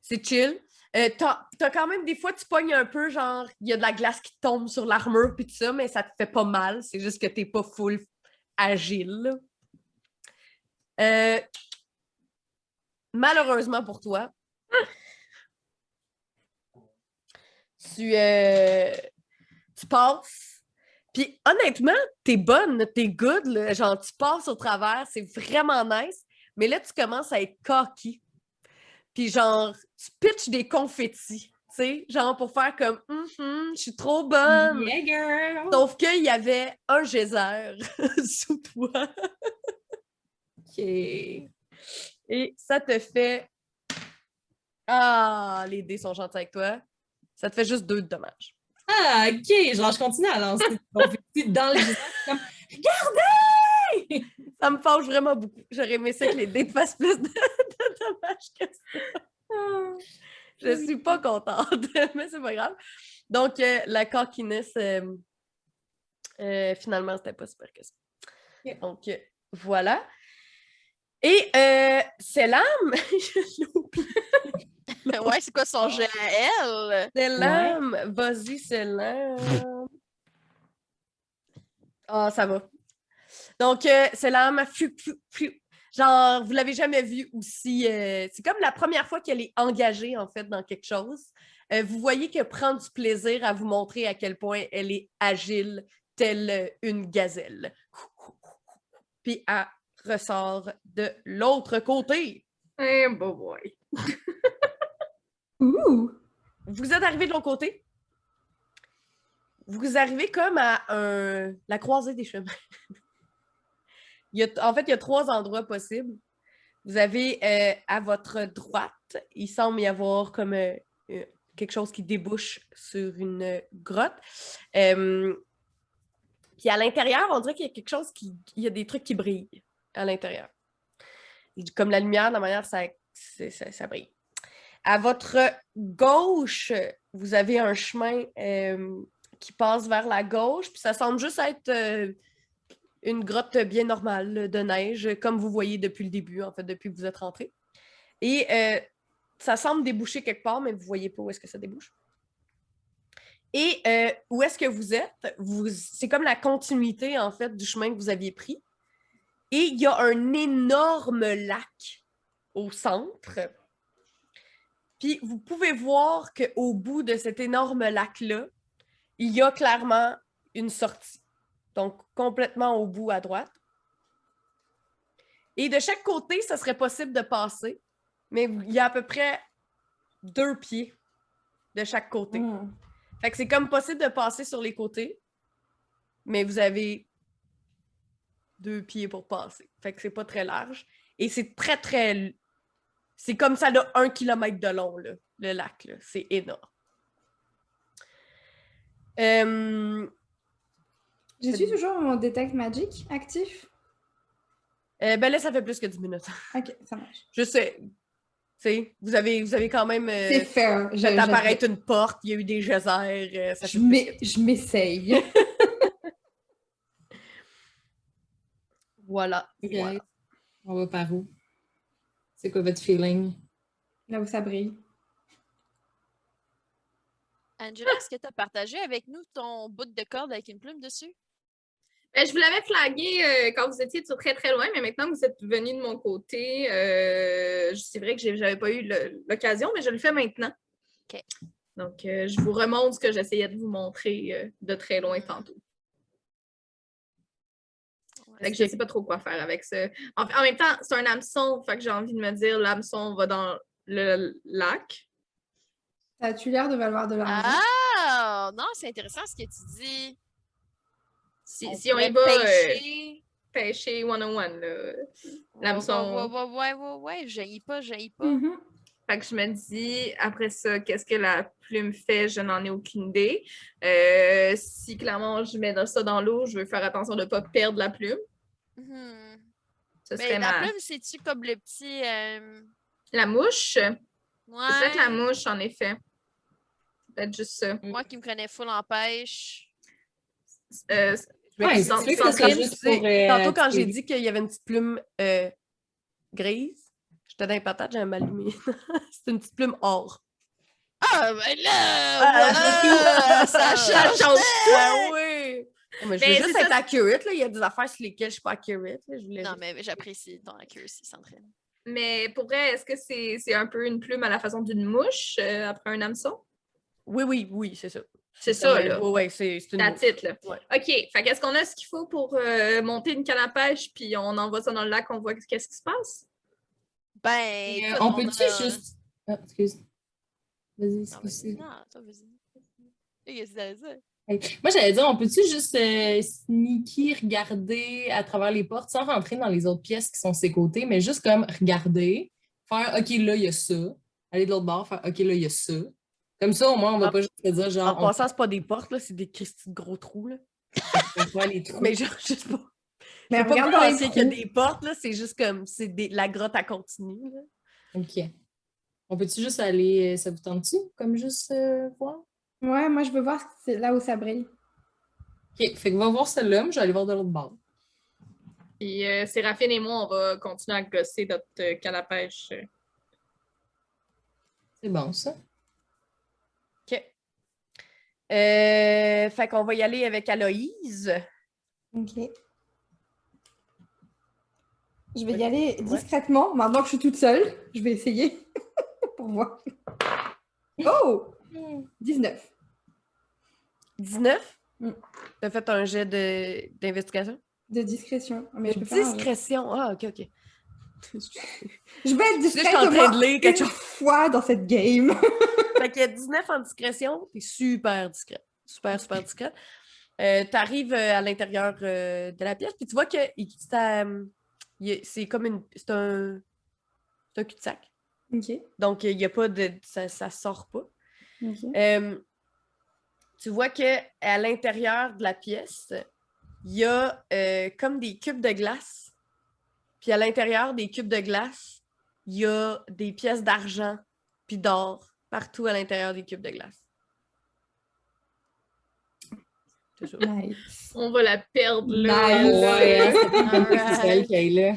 C'est chill. Euh, t'as, t'as quand même des fois, tu pognes un peu, genre, il y a de la glace qui tombe sur l'armure puis tout ça, mais ça te fait pas mal. C'est juste que t'es pas full agile. Euh, malheureusement pour toi, tu, euh, tu passes. Puis honnêtement, t'es bonne, t'es good, là. genre tu passes au travers, c'est vraiment nice. Mais là, tu commences à être cocky. Puis genre, tu pitches des confettis, tu sais, genre pour faire comme Mhm, je suis trop bonne. Yeah, girl! Sauf qu'il y avait un geyser sous toi. OK. Et ça te fait. Ah, les dés sont gentils avec toi. Ça te fait juste deux de dommages. Ah, OK. Genre, je continue à lancer dans le visage. comme, Regardez! Ça me fâche vraiment beaucoup. J'aurais aimé ça que les dés te fassent plus de, de dommages que ça. Je suis pas contente, mais c'est pas grave. Donc, euh, la cockiness, euh, euh, finalement, c'était pas super que ça. Donc, euh, voilà. Et euh, Selam, je l'ai oublié. ouais, c'est quoi son jet à elle? Selam, vas-y, Selam. Ah, ça va. Donc, euh, fiu, fiu. genre, vous l'avez jamais vu aussi. euh, c'est comme la première fois qu'elle est engagée, en fait, dans quelque chose. Euh, vous voyez qu'elle prend du plaisir à vous montrer à quel point elle est agile, telle une gazelle. Puis elle ressort de l'autre côté. Eh, bon boy. Vous êtes arrivé de l'autre côté. Vous arrivez comme à la croisée des chemins. Il y a- en fait, il y a trois endroits possibles. Vous avez euh, à votre droite, il semble y avoir comme euh, euh, quelque chose qui débouche sur une grotte. Puis à l'intérieur, on dirait qu'il y a quelque chose qui. Il y a des trucs qui brillent à l'intérieur. Comme la lumière, de manière ça, ça brille. À votre gauche, vous avez un chemin euh, qui passe vers la gauche, puis ça semble juste être euh, une grotte bien normale de neige, comme vous voyez depuis le début, en fait, depuis que vous êtes rentré. Et euh, ça semble déboucher quelque part, mais vous ne voyez pas où est-ce que ça débouche. Et où est-ce que vous êtes? C'est comme la continuité, en fait, du chemin que vous aviez pris. Et il y a un énorme lac au centre. Puis vous pouvez voir qu'au bout de cet énorme lac-là, il y a clairement une sortie. Donc, complètement au bout à droite. Et de chaque côté, ça serait possible de passer, mais il y a à peu près deux pieds de chaque côté. Hmm. Fait que c'est comme possible de passer sur les côtés, mais vous avez deux pieds pour passer. Fait que c'est pas très large. Et c'est très, très. C'est comme ça, là, un kilomètre de long, là, le lac. là. C'est énorme. Euh, Je suis toujours mon Detect Magic actif? euh, ben là, ça fait plus que 10 minutes. Ok, ça marche. Je sais. Tu sais, vous avez, vous avez quand même euh, C'est fair. Je, fait je- apparaître une porte, il y a eu des geysers. euh, ça je m'essaye. Voilà. Ok. voilà. On va par où? C'est quoi votre feeling? Là où ça brille. Angela, est-ce que tu as partagé avec nous ton bout de corde avec une plume dessus? Ben, je vous l'avais flagué euh, quand vous étiez très très loin, mais maintenant que vous êtes venu de mon côté, euh, c'est vrai que j'avais pas eu l'occasion, mais je le fais maintenant. OK. Donc, euh, je vous remonte ce que j'essayais de vous montrer euh, de très loin tantôt. Fait que je sais pas trop quoi faire avec ça. En, en même temps, c'est un hameçon, fait que j'ai envie de me dire l'hameçon va dans le lac. Ça a-tu l'air de valoir de l'argent? Ah! Non, c'est intéressant ce que tu dis. Si, On si on y va pourrait euh, pêcher. pêcher 101, là. Ouais, l'hameçon. Ouais, ouais, ouais, ouais, ouais, jaillis pas, jaillis pas. Mhm. Fait que je me dis, après ça, qu'est-ce que la plume fait? Je n'en ai aucune idée. Euh, si clairement je mets ça dans l'eau, je veux faire attention de ne pas perdre la plume. Mhm. Ce Mais serait la ma... plume, c'est-tu comme le petit. euh, La mouche? Ouais. C'est peut-être la mouche, en effet. Peut-être juste ça. Moi qui me connais full en pêche. Euh, Ouais, juste pour, euh, Tantôt, quand j'ai dit qu'il y avait une petite plume euh, grise, j'étais dans les patates, j'avais mal allumé. c'est une petite plume or. Ah, ben là! Ah, voilà, ça Ça change! change tout! Oui! Mais je veux juste c'est être ça. accurate, là. Il y a des affaires sur lesquelles je suis pas accurate. là. Je voulais Non, juste- mais j'apprécie ton accuracy, Sandrine. mais pour vrai, est-ce que c'est c'est un peu une plume à la façon d'une mouche euh, après un hameçon? Oui, oui, oui, c'est ça. C'est ça, là. ouais, ouais, c'est c'est une. La titre, là. Ouais. OK. Fait qu'est-ce qu'on a ce qu'il faut pour euh, monter une canne à pêche, puis on envoie ça dans le lac, on voit qu'est-ce qui se passe? Ben, Euh, on peut-tu a- juste. Ah, excuse. Vas-y, Non, excuse. vas-y. Non, toi, vas-y. Qu'est-ce que Moi, j'allais dire, on peut-tu juste euh, sneaky regarder à travers les portes sans rentrer dans les autres pièces qui sont ses côtés, mais juste comme regarder, faire OK, là, il y a ça. Aller de l'autre bord, faire OK, là, il y a ça. Comme ça, au moins, on va En- pas juste se dire En genre, on passant, c'est pas des portes, là, c'est des Christy de gros trous, là. les trous. Mais genre, juste pas. Mais pas regarde les penser qu'il y a des portes, là. C'est juste comme. C'est des... la grotte à continue, là. OK. On peut-tu juste aller, euh, ça vous tente-tu, comme juste euh, voir? Ouais, moi, je veux voir c'est là où ça brille. OK, fait que va voir celle-là, mais je vais aller voir de l'autre bord. Puis euh, Séraphine et moi, on va continuer à gosser notre euh, canne à pêche. C'est bon, ça. OK. Euh, fait qu'on va y aller avec Aloïse. Ok. Je vais y aller discrètement. Maintenant que je suis toute seule, je vais essayer pour voir. Oh! 19. 19. Mm. T'as fait un jet de- d'investigation? De discrétion. Mais je De peux faire un- discrétion. Ah, ok, ok. Je vais être Je suis discrète de une fois dans cette game. Fait qu'il y a 19 en discrétion, t'es super discrète. Super, super discrète. Euh, T'arrives euh, à l'intérieur euh, de la pièce, puis tu vois que a- c'est comme une. C'est un. C'est un cul-de-sac. ok. Donc, il n'y a pas de. Ça, ça sort pas. Euh, tu vois que à l'intérieur de la pièce, il y a euh, comme des cubes de glace. Puis à l'intérieur des cubes de glace, il y a des pièces d'argent puis d'or partout à l'intérieur des cubes de glace. Ça. Nice. On va la perdre là. Nice. Ouais, c'est pas comme Alright. c'est celle qui est là.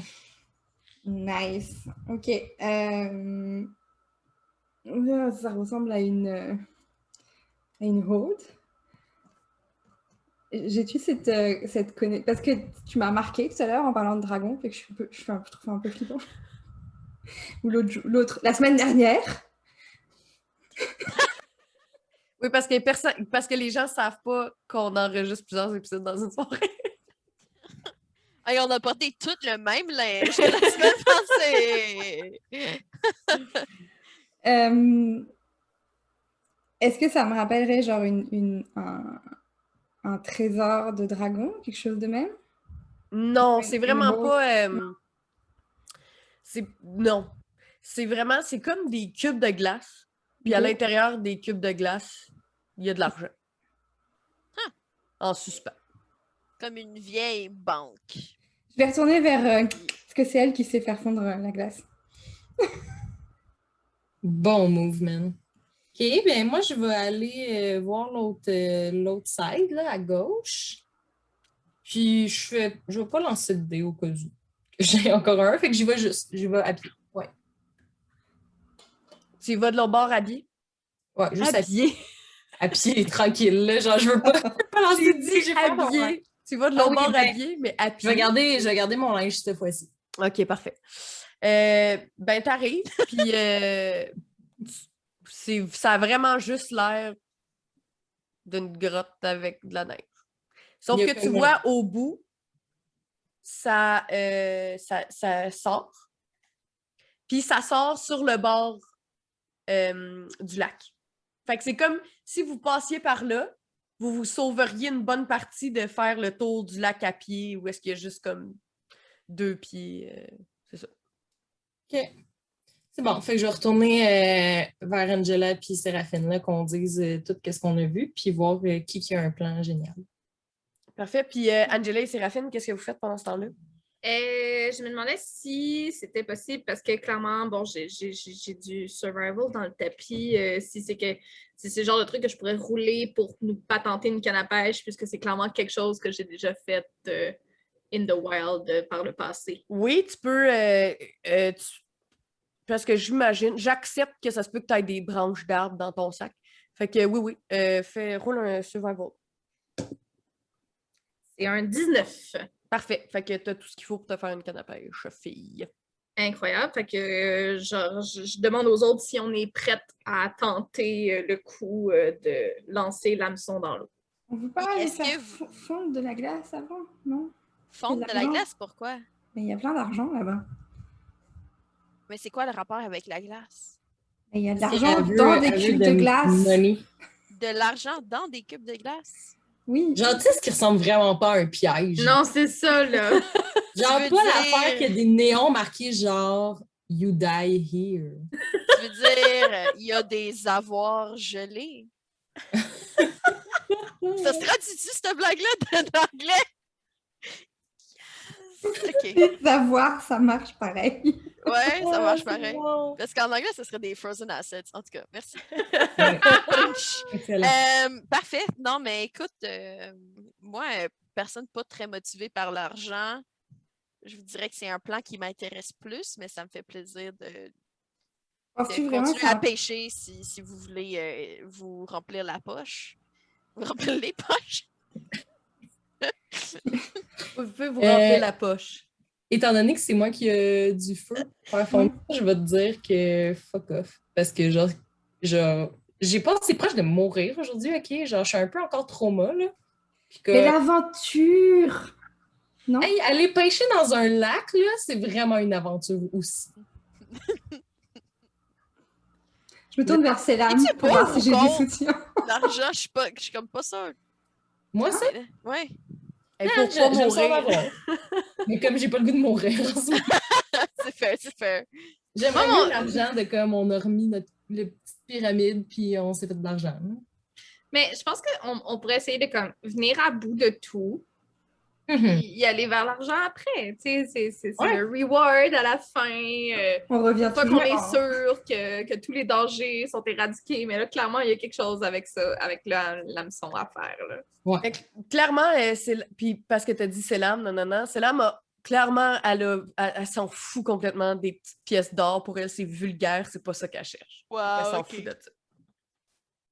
Nice. Ok. euh, Ça ressemble à une, euh, une horde. J'ai-tu cette, euh, cette connexion Parce que tu m'as marqué tout à l'heure en parlant de dragon, fait que je, suis un peu- je, fais un- je trouve ça un peu flippant. Ou l'autre, la semaine dernière. Oui, parce que, personne, parce que les gens ne savent pas qu'on enregistre plusieurs épisodes dans une soirée. Hey, on a porté tout le même linge la semaine passée! Est-ce que ça me rappellerait genre une, une- un, un trésor de dragon, quelque chose de même? Non, c'est vraiment pas. euh, c'est non, c'est vraiment c'est comme des cubes de glace. Puis à l'intérieur des cubes de glace, il y a de l'argent. Ah. En suspens. Comme une vieille banque. Je vais retourner vers. euh, Est-ce que c'est elle qui sait faire fondre euh, la glace? Bon movement. OK, ben moi, je vais aller euh, voir l'autre euh, l'autre side, là, à gauche. Puis, je fais, je vais pas lancer de dé au cas où. J'ai encore un, fait que j'y vais juste. J'y vais à pied. Ouais. Tu y vas de l'autre bord habillé? Ouais, juste à, Habillé. à pied, tranquille, là. Genre, je veux pas, pas lancer de dé, j'ai peur d'avoir- habillé. Tu vas de Ah l'autre oui, bord ben, habillé, mais à Je pied. vais garder, je vais garder mon linge cette fois-ci. OK, parfait. Euh, ben, t'arrives, puis euh, ça a vraiment juste l'air d'une grotte avec de la neige. Sauf que tu vois au bout, ça, euh, ça, ça sort. Puis ça sort sur le bord euh, du lac. Fait que c'est comme si vous passiez par là, vous vous sauveriez une bonne partie de faire le tour du lac à pied, où est-ce qu'il y a juste comme deux pieds. euh, c'est ça. OK. C'est bon. Fait que je vais retourner euh, vers Angela puis Séraphine, là, qu'on dise euh, tout ce qu'on a vu, puis voir euh, qui, qui a un plan génial. Parfait. Puis euh, Angela et Séraphine, qu'est-ce que vous faites pendant ce temps-là? Euh, je me demandais si c'était possible parce que clairement, bon, j'ai j'ai- j'ai- j'ai du survival dans le tapis. euh, si c'est que si c'est le genre de truc que je pourrais rouler pour nous patenter une canne à pêche, puisque c'est clairement quelque chose que j'ai déjà fait euh, in the wild euh, par le passé. Oui, tu peux. euh, euh, tu- Parce que j'imagine, j'accepte que ça se peut que tu aies des branches d'arbres dans ton sac. Fait que oui, oui. euh, fais, roule un survival. C'est un 19. Parfait. Fait que tu as tout ce qu'il faut pour te faire une canne à pêche, fille. Incroyable. Fait que euh, genre, je, je demande aux autres si on est prête à tenter euh, le coup euh, de lancer l'hameçon dans l'eau. On veut pas Oui, aller est-ce faire que fondre de la glace avant, non? Fondre de la glace, pourquoi? Mais il y a plein d'argent là-bas. Mais c'est quoi le rapport avec la glace? Mais il y a de l'argent dans des cubes de glace. money. De l'argent dans des cubes de glace? Oui. Genre, tu sais, ce qui ressemble vraiment pas à un piège. Non, c'est ça, là. Genre, pas dire- l'affaire qu'il y a des néons marqués genre You die here. Tu veux dire, il y a des avoirs gelés? Ça se traduit-tu, cette blague-là, de- d'anglais? OK. Les avoirs, ça marche pareil. Ouais, ça marche Oh, pareil. bon. Parce qu'en anglais, ce serait des frozen assets. En tout cas, merci. Euh, parfait. Non, mais écoute, euh, moi, euh, personne pas très motivée par l'argent. Je vous dirais que c'est un plan qui m'intéresse plus, mais ça me fait plaisir de, de continuer à pêcher si, si vous voulez euh, vous remplir la poche. Vous remplir les poches. Vous pouvez vous Euh, remplir la poche. Étant donné que c'est moi qui ai du feu pour faire fondre, je vais te dire que fuck off. Parce que, genre, genre j'ai pas assez proche de mourir aujourd'hui, ok? Genre, je suis un peu encore trauma, là. Puis que, Mais l'aventure! Non? hey, aller pêcher dans un lac, là, c'est vraiment une aventure aussi. Je me tourne vers Célam Es-tu pour voir si j'ai ou du con? soutien. L'argent, je suis pas, je suis comme pas sûre. Moi, ça, Ouais. Et ah, pour pas mourir. Mais comme j'ai pas le goût de mourir, en ce moment, c'est fair, c'est fair. j'aimerais mieux l'argent de comme on a remis notre le petite pyramide, puis on s'est fait de l'argent. Mais je pense qu'on on pourrait essayer de comme, venir à bout de tout, Mhm. y aller vers l'argent après. Tu sais, c'est c'est- c'est Ouais. le reward à la fin. euh, On revient toujours qu'on est sûr que, que tous les dangers sont éradiqués, mais là, clairement, il y a quelque chose avec ça, avec la- l'hameçon à faire. Là. Fait que, clairement, euh, c'est puis parce que tu as dit Célam, non, non, non, Célam a clairement, elle, a- elle, elle s'en fout complètement des petites pièces d'or. Pour elle, c'est vulgaire, c'est pas ça qu'elle cherche. elle s'en fout de ça.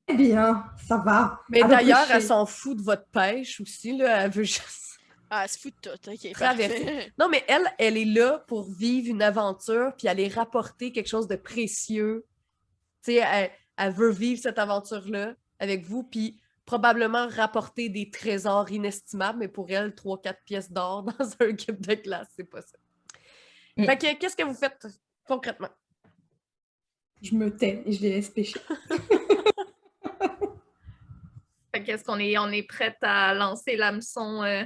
Eh bien, ça va. Mais Elle d'ailleurs, elle s'en fout de votre pêche aussi. Là. Elle veut juste. Ah, c'est fou de tout. Ok, Traverser. parfait. Non, mais elle, elle est là pour vivre une aventure, puis aller rapporter quelque chose de précieux. Tu sais, elle, elle veut vivre cette aventure-là avec vous, puis probablement rapporter des trésors inestimables, mais pour elle, 3-4 pièces d'or dans un cube de glace, c'est pas ça. Mm. Fait que, qu'est-ce que vous faites concrètement? Je me tais et je les laisse pêcher. Fait qu'est-ce qu'on est, on est prête à lancer l'hameçon euh,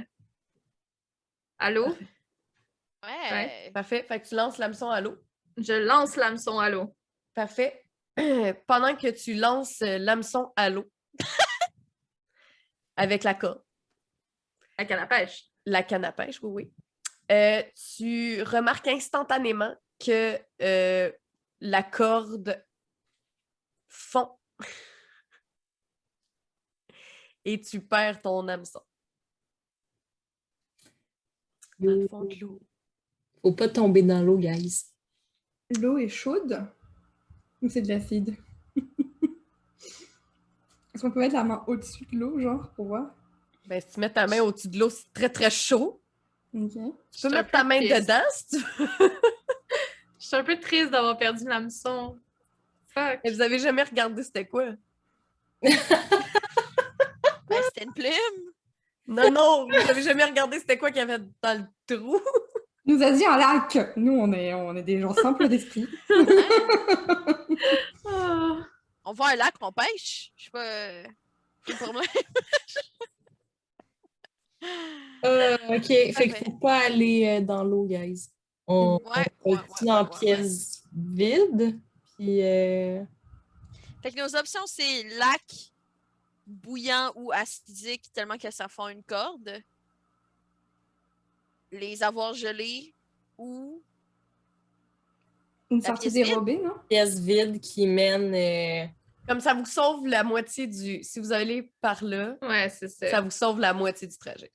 à l'eau? Ouais. Parfait. Fait que tu lances l'hameçon à l'eau. Je lance l'hameçon à l'eau. Parfait. Pendant que tu lances euh, l'hameçon à l'eau avec la corde, À canne à pêche. la canne à pêche, oui, oui. Euh, tu remarques instantanément que euh, la corde fond et tu perds ton hameçon. Dans le fond de l'eau. Faut pas tomber dans l'eau, guys. L'eau est chaude ou c'est de l'acide? Est-ce qu'on peut mettre la main au-dessus de l'eau, genre, pour voir? Ben, si tu mets ta main au-dessus de l'eau, c'est très très chaud. Ok. Tu peux Je mettre ta main triste. dedans si tu veux. Je suis un peu triste d'avoir perdu l'hameçon. Fuck. Mais vous avez jamais regardé c'était quoi? Ben, c'était une plume. Non, non, vous avez jamais regardé c'était quoi qu'il y avait dans le trou? Nous a dit un lac. Nous, on est, on est des gens simples d'esprit. On voit un lac, on pêche. Je sais pas. euh, pas pour moi. Euh, ok, fait qu'il Parfait. faut pas aller euh, dans l'eau, guys. On, Ouais, on ouais, fait ouais, en ouais, ouais, pièces vides. Puis, euh, Fait que nos options, c'est lac, bouillant ou acidique, tellement que ça fond une corde. les avoir gelés ou Une sortie vide? dérobée, non? Pièce vide qui mène. euh, Comme ça vous sauve la moitié du. Si vous allez par là, Ouais, c'est ça. ça vous sauve la moitié du trajet.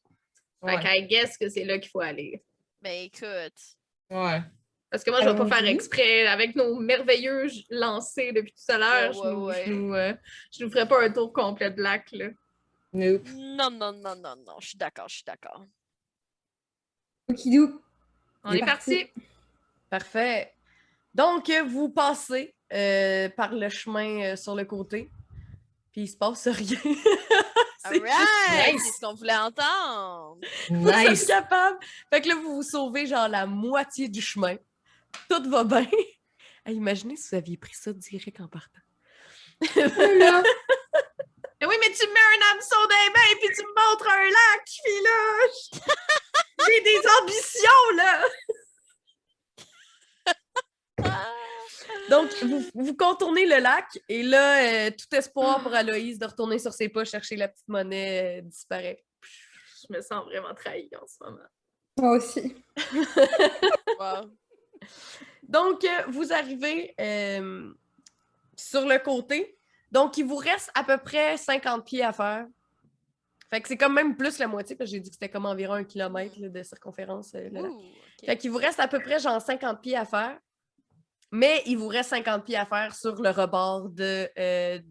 Fait ouais. qu'I guess que c'est là qu'il faut aller. ben écoute. ouais. Parce que moi, je vais pas faire exprès. Avec nos merveilleux lancers depuis tout à l'heure, je, nous, ouais, je, nous, euh, je nous ferai pas un tour complet de lac, là. Nope. Non, non, non, non, non. Je suis d'accord, je suis d'accord. Okidou. On est parti. Parfait. Donc, vous passez euh, par le chemin euh, sur le côté, puis il se passe rien. C'est nice. Ce qu'on voulait entendre. Vous êtes Nice. capable. Fait que là, vous vous sauvez genre la moitié du chemin. Tout va bien. Imaginez si vous aviez pris ça direct en partant. Là. Mais oui, mais tu me mets un hameçon dans les mains puis tu me montres un lac, puis là, j'ai des ambitions, là! Donc, vous, vous contournez le lac et là, euh, tout espoir pour Aloïse de retourner sur ses pas chercher la petite monnaie euh, disparaît. Je me sens vraiment trahie en ce moment. Moi aussi. Wow. Donc, euh, vous arrivez euh, sur le côté. Donc, il vous reste à peu près 50 pieds à faire. Fait que c'est quand même plus la moitié, parce que j'ai dit que c'était comme environ un kilomètre là, de circonférence. euh. Ouh, ok. Fait qu'il vous reste à peu près genre 50 pieds à faire. Mais il vous reste 50 pieds à faire sur le rebord de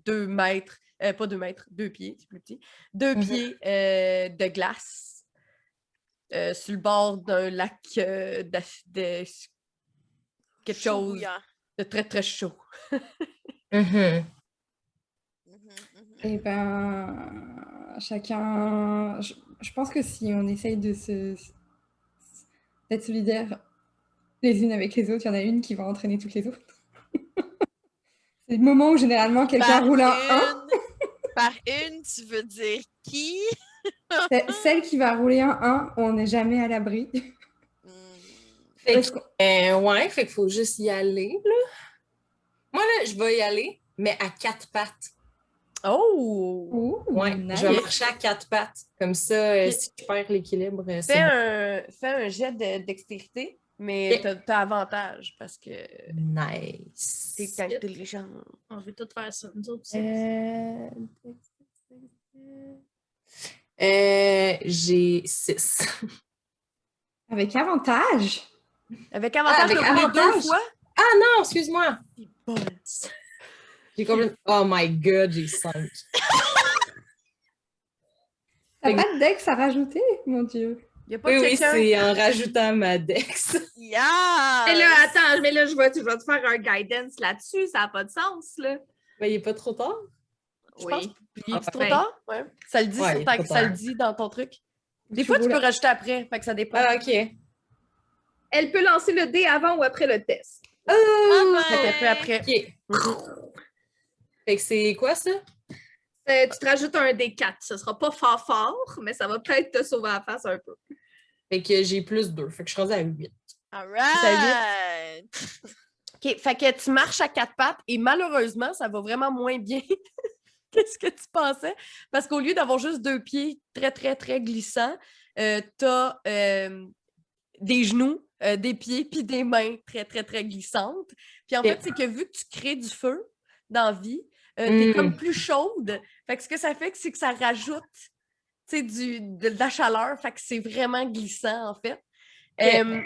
2 mètres, euh, pas 2 mètres, 2 pieds, c'est plus petit, 2 Mhm. pieds euh, de glace sur le bord d'un lac de, quelque Chaud chose de très très chaud. Mhm. Mhm, mhm. Eh ben, chacun. Je, je pense que si on essaye de se d'être solidaires les unes avec les autres, il y en a une qui va entraîner toutes les autres. C'est le moment où généralement quelqu'un Par roule un 1. une, par une, tu veux dire qui? C'est Celle qui va rouler un 1, on n'est jamais à l'abri. Fait que, euh, ouais, fait qu'il faut juste y aller, là. Moi, là, je vais y aller, mais à quatre pattes. Oh! Ouh, Ouais, nice. je vais marcher à quatre pattes. Comme ça, euh, si je perds l'équilibre, euh, Fais bon. un, fais un jet de dextérité, mais t'as t'as avantage parce que Nice. t'es intelligent. On veut tout faire ça, nous autres aussi. Euh, Euh, j'ai six. Avec avantage? Avec avantage, avec t'as roulé deux fois? Ah non, excuse-moi. Bon. J'ai complètement... Oh my god, j'ai cinq. T'as pas de dex à rajouter, mon Dieu. Y a pas Oui, oui, c'est en rajoutant ma dex. Yeah! Mais là, attends, mais là, je vais, je vais te faire un guidance là-dessus, ça n'a pas de sens, là. Ben, il est pas trop tard? Je pense Oui. Il est trop Ben. tard? Ouais. Ça le dit, Ouais, sur ta- trop ça le dit dans ton truc. Des Tu fois, tu peux rajouter après, fait que ça dépend. Ah, ok. Elle peut lancer le dé avant ou après le test. Oh! Fait qu'après, après. Ok. Fait que c'est quoi ça? Euh, tu te rajoutes un D4. Ce sera pas fort fort, mais ça va peut-être te sauver la face un peu. Fait que j'ai plus deux. Fait que je suis rendue à huit. Alright! OK, fait que tu marches à quatre pattes et malheureusement, ça va vraiment moins bien que ce que tu pensais. Parce qu'au lieu d'avoir juste deux pieds très, très, très glissants, euh, tu as des genoux, euh, des pieds, puis des mains très, très, très glissantes. Puis en fait, c'est que vu que tu crées du feu dans la vie, euh, t'es Mm. comme plus chaude. Fait que ce que ça fait, c'est que ça rajoute du, de, de la chaleur. Fait que c'est vraiment glissant, en fait. Euh,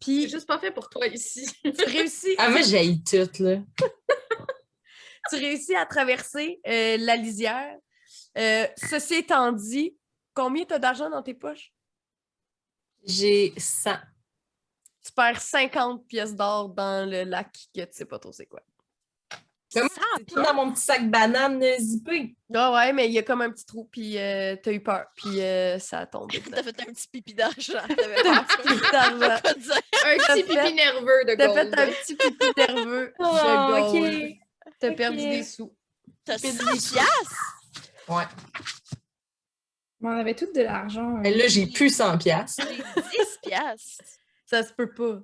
puis C'est juste pas fait pour toi ici. tu réussis Ah, moi, j'ai tout, là. tu réussis à traverser euh, la lisière. Euh, ceci étant dit, combien tu as d'argent dans tes poches? J'ai 100. Tu perds 50 pièces d'or dans le lac que tu sais pas trop c'est quoi. Comme Cent Tout dans mon petit sac banane euh, zippé. Ah ouais, mais il y a comme un petit trou, puis euh, t'as eu peur, puis euh, ça a tombé. T'as fait un petit pipi d'argent. Un petit pipi d'argent. quoi dire? un T'as petit fait- pipi nerveux de T'as fait un petit pipi nerveux Oh, de gold. ok. T'as perdu des sous. T'as 100 des piastres? Ouais. Mais on avait toutes de l'argent. Et là, j'ai plus 100 piastres. J'ai 10 piastres. Ça se peut pas.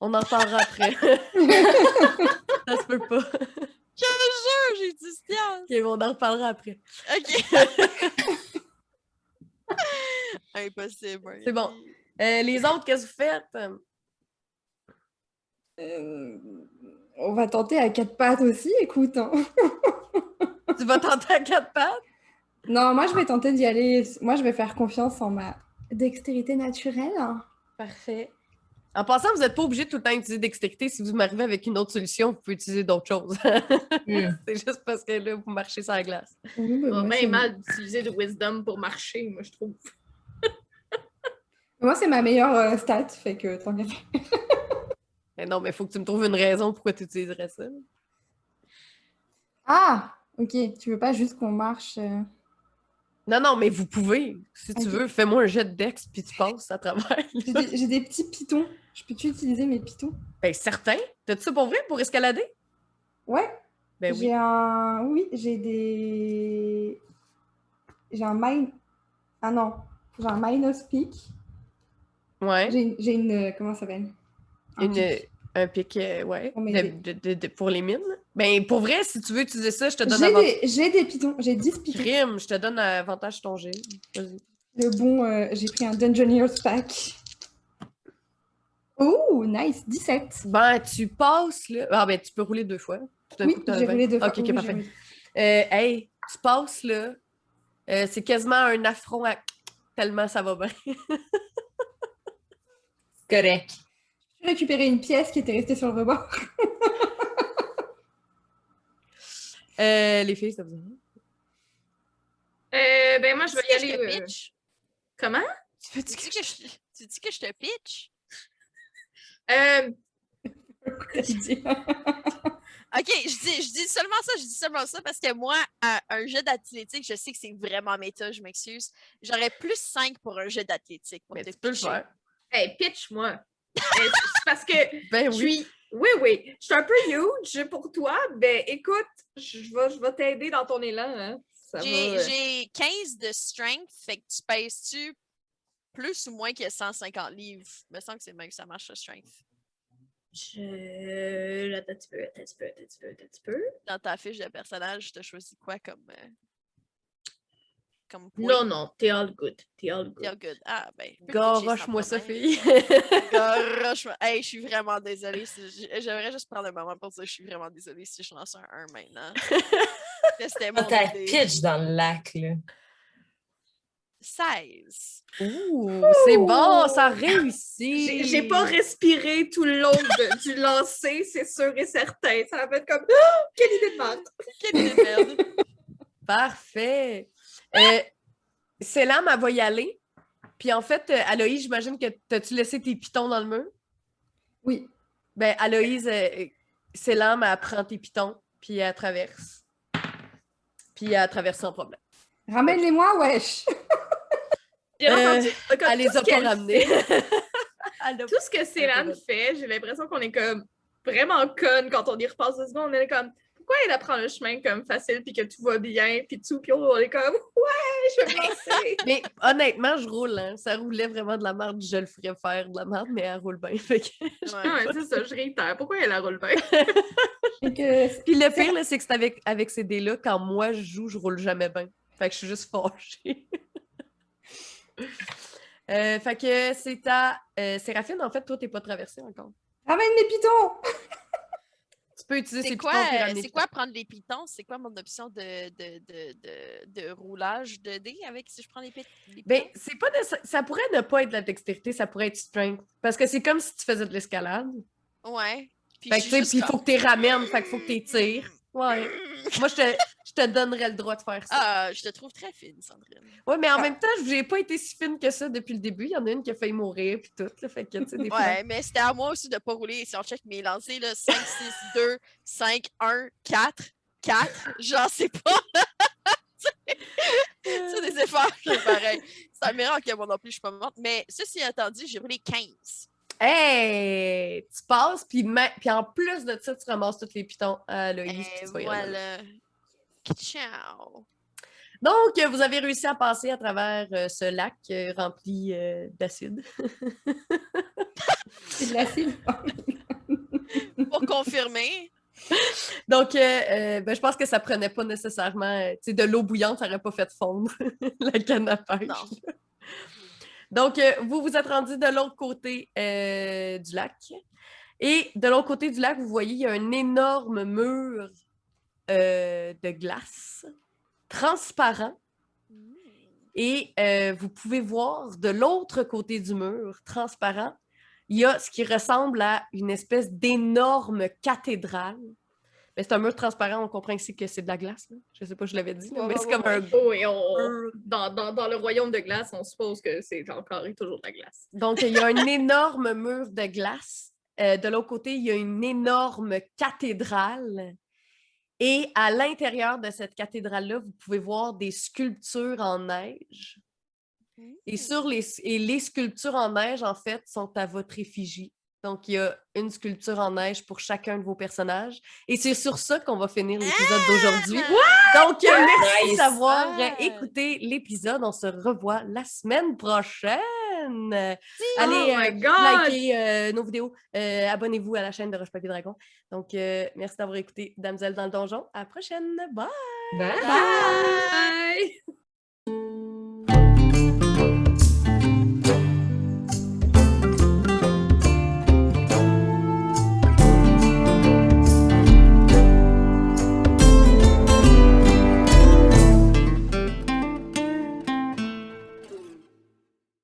On en parlera après. ça se peut pas. Je jure, j'ai 10 piastres. Ok, on en reparlera après. OK. Impossible. C'est bon. Euh, les autres, qu'est-ce que vous faites? Euh, on va tenter à quatre pattes aussi, écoute. hein. Tu vas tenter à quatre pattes? Non, moi je vais tenter d'y aller. Moi je vais faire confiance en ma dextérité naturelle. Parfait. En passant, vous n'êtes pas obligé de tout le temps d'utiliser dextérité. Si vous m'arrivez avec une autre solution, vous pouvez utiliser d'autres choses. Hmm. C'est juste parce que là, vous marchez sur la glace. Oui, mais moi, c'est- mal d'utiliser de wisdom pour marcher, moi, je trouve. Moi, c'est ma meilleure euh, stat, fait que tant qu'à faire. Mais non, mais il faut que tu me trouves une raison pourquoi tu utiliserais ça. Ah, ok. Tu veux pas juste qu'on marche. euh, Non, non, mais vous pouvez. Si tu veux, fais-moi un jet de dex puis tu passes à travers. J'ai des, petits pitons. Je peux-tu utiliser mes pitons? Ben, certain. T'as-tu ça pour vrai pour escalader? Ouais. Ben oui. J'ai un. Oui, j'ai des. J'ai un mine. Ah non. J'ai un Minos Peak. Ouais. J'ai une-. Comment ça s'appelle? Un Une, pic. un pic, euh, ouais. Pour de- de- de- pour les mines. Ben, pour vrai, si tu veux utiliser ça, je te donne des, j'ai des pitons. J'ai 10 pitons. Crime, je te donne avantage ton jet. Vas-y. Le bon. euh, j'ai pris un Dungeoneer's Pack. Oh, nice. 17. Ben, tu passes là. Ah, ben, tu peux rouler deux fois. Oui, j'ai roulé deux fois. Ok, Oui, parfait. Euh, hey, tu passes là. Euh, c'est quasiment un affront à tellement ça va bien. Correct. J'ai récupéré une pièce qui était restée sur le rebord. Euh, les filles, ça vous dit? Euh, ben, moi, je vais y aller. je te euh, pitch? Comment? Tu veux Tu que je, tu dis que je te pitch? Euh. Ok, je dis, je dis seulement ça, je dis seulement ça parce que moi, un jeu d'athlétique, je sais que c'est vraiment méta, je m'excuse. J'aurais plus 5 pour un jeu d'athlétique. te tu peux le faire. hey, pitch-moi. C'est parce que Ben je oui. suis. Oui, oui. Je suis un peu huge pour toi. Ben, écoute, je vais, je vais t'aider dans ton élan. Hein. J'ai va, euh, j'ai 15 de strength, fait que tu pèses-tu plus ou moins que 150 livres? Il me semble que c'est même que ça marche, le strength. Je. Attends un petit peu, attends un petit peu, attends un petit peu, attends un petit peu. Dans ta fiche de personnage, tu as choisi quoi comme, euh, comme point? Non, non, t'es all good. T'es all good. Feel good. Ah, ben. Garoche-moi ça, fille. Garoche-moi. Hey, je suis vraiment désolée. si- J'aimerais juste prendre un moment pour dire que je suis vraiment désolée si je lance un 1 maintenant. C'était mon T'as pitch dans le lac, là. 16. Ouh, c'est bon, ça réussit. J'ai j'ai pas respiré tout le long de- du lancer, c'est sûr et certain. Ça va être comme Oh, quelle idée de merde. Quelle idée de merde. Parfait. Euh, Célam, elle va y aller. Puis en fait, euh, Aloïse, j'imagine que t'as-tu laissé tes pitons dans le mur? Oui. Ben, Aloïse, euh, Célam, elle prend tes pitons, puis elle traverse. Puis elle traverse sans problème. Ramène-les-moi, wesh. Euh, entendu, comme Elle les a pas ramenés. Tout ce que Célan fait, j'ai l'impression qu'on est comme vraiment conne quand on y repasse deux secondes. On est comme pourquoi elle apprend le chemin comme facile puis que tout va bien puis tout puis on est comme ouais je vais lancer. Mais honnêtement, je roule. Hein. Ça roulait vraiment de la merde. Je le ferais faire de la merde, mais elle roule bien. Fait que- Ouais. Ouais, c'est ça, je réitère. Pourquoi elle la roule bien? Que Puis le pire, c'est que c'est avec, avec ces dés-là, quand moi je joue, je roule jamais bien. Fait que je suis juste fâchée. Euh, fait que c'est à euh, Séraphine, en fait, toi, t'es pas traversée encore. ramène mes pitons. Tu peux utiliser C'est ces quoi, pitons euh, c'est quoi prendre les pitons? C'est quoi mon option de, de, de, de, roulage de dés avec si je prends les, les pitons? Ben, c'est pas ça pourrait ne pas être de la dextérité, ça pourrait être strength. Parce que c'est comme si tu faisais de l'escalade. ouais. Puis il faut que tu les ramènes, fait qu'il faut que tu les tires. Ouais. Moi, je te, je te donnerais le droit de faire ça. Ah, je te trouve très fine, Sandrine. Ouais, mais en Ah. même temps, j'ai pas été si fine que ça depuis le début. Il y en a une qui a failli mourir, puis tout. Là, fait que, des fois. Ouais, mais c'était à moi aussi de pas rouler. Si on check mes lancers, là, 5, 6, 2, 5, 1, 4, 4, j'en sais pas. C'est des efforts, c'est pareil. C'est un miracle que moi non plus, je suis pas morte. Mais ceci entendu, j'ai roulé 15. Hey! Tu passes, puis, ma- puis en plus de ça, tu ramasses tous les pitons à Loïs. Voilà. Ciao. Donc, vous avez réussi à passer à travers euh, ce lac euh, rempli euh, d'acide. C'est de l'acide. Pour confirmer, Donc, euh, euh, ben, je pense que ça prenait pas nécessairement. euh, tu sais, de l'eau bouillante, ça aurait pas fait fondre la canne à pêche. Non. Donc, euh, vous vous êtes rendu de l'autre côté euh, du lac. Et de l'autre côté du lac, vous voyez, il y a un énorme mur euh, de glace transparent. Et vous pouvez voir de l'autre côté du mur transparent, il y a ce qui ressemble à une espèce d'énorme cathédrale. Mais c'est un mur transparent, on comprend ici que c'est de la glace. là. Je sais pas, je l'avais dit, là, mais c'est comme un ouais. Oh, et on- dans, dans- dans le royaume de glace, on suppose que c'est encore et toujours de la glace. Donc, il y a un énorme mur de glace. Euh, de l'autre côté, il y a une énorme cathédrale. Et à l'intérieur de cette cathédrale-là, vous pouvez voir des sculptures en neige. Et, sur les, et les sculptures en neige, en fait, sont à votre effigie. Donc, il y a une sculpture en neige pour chacun de vos personnages. Et c'est sur ça qu'on va finir l'épisode d'aujourd'hui. Donc, euh, merci Nice. d'avoir euh, Ouais. écouté l'épisode. On se revoit la semaine prochaine. Allez, oh euh, my God! likez euh, nos vidéos. Euh, Abonnez-vous à la chaîne de Roche Papier Dragon. Donc, euh, merci d'avoir écouté Damsel dans le donjon. À la prochaine. Bye! Bye! Bye!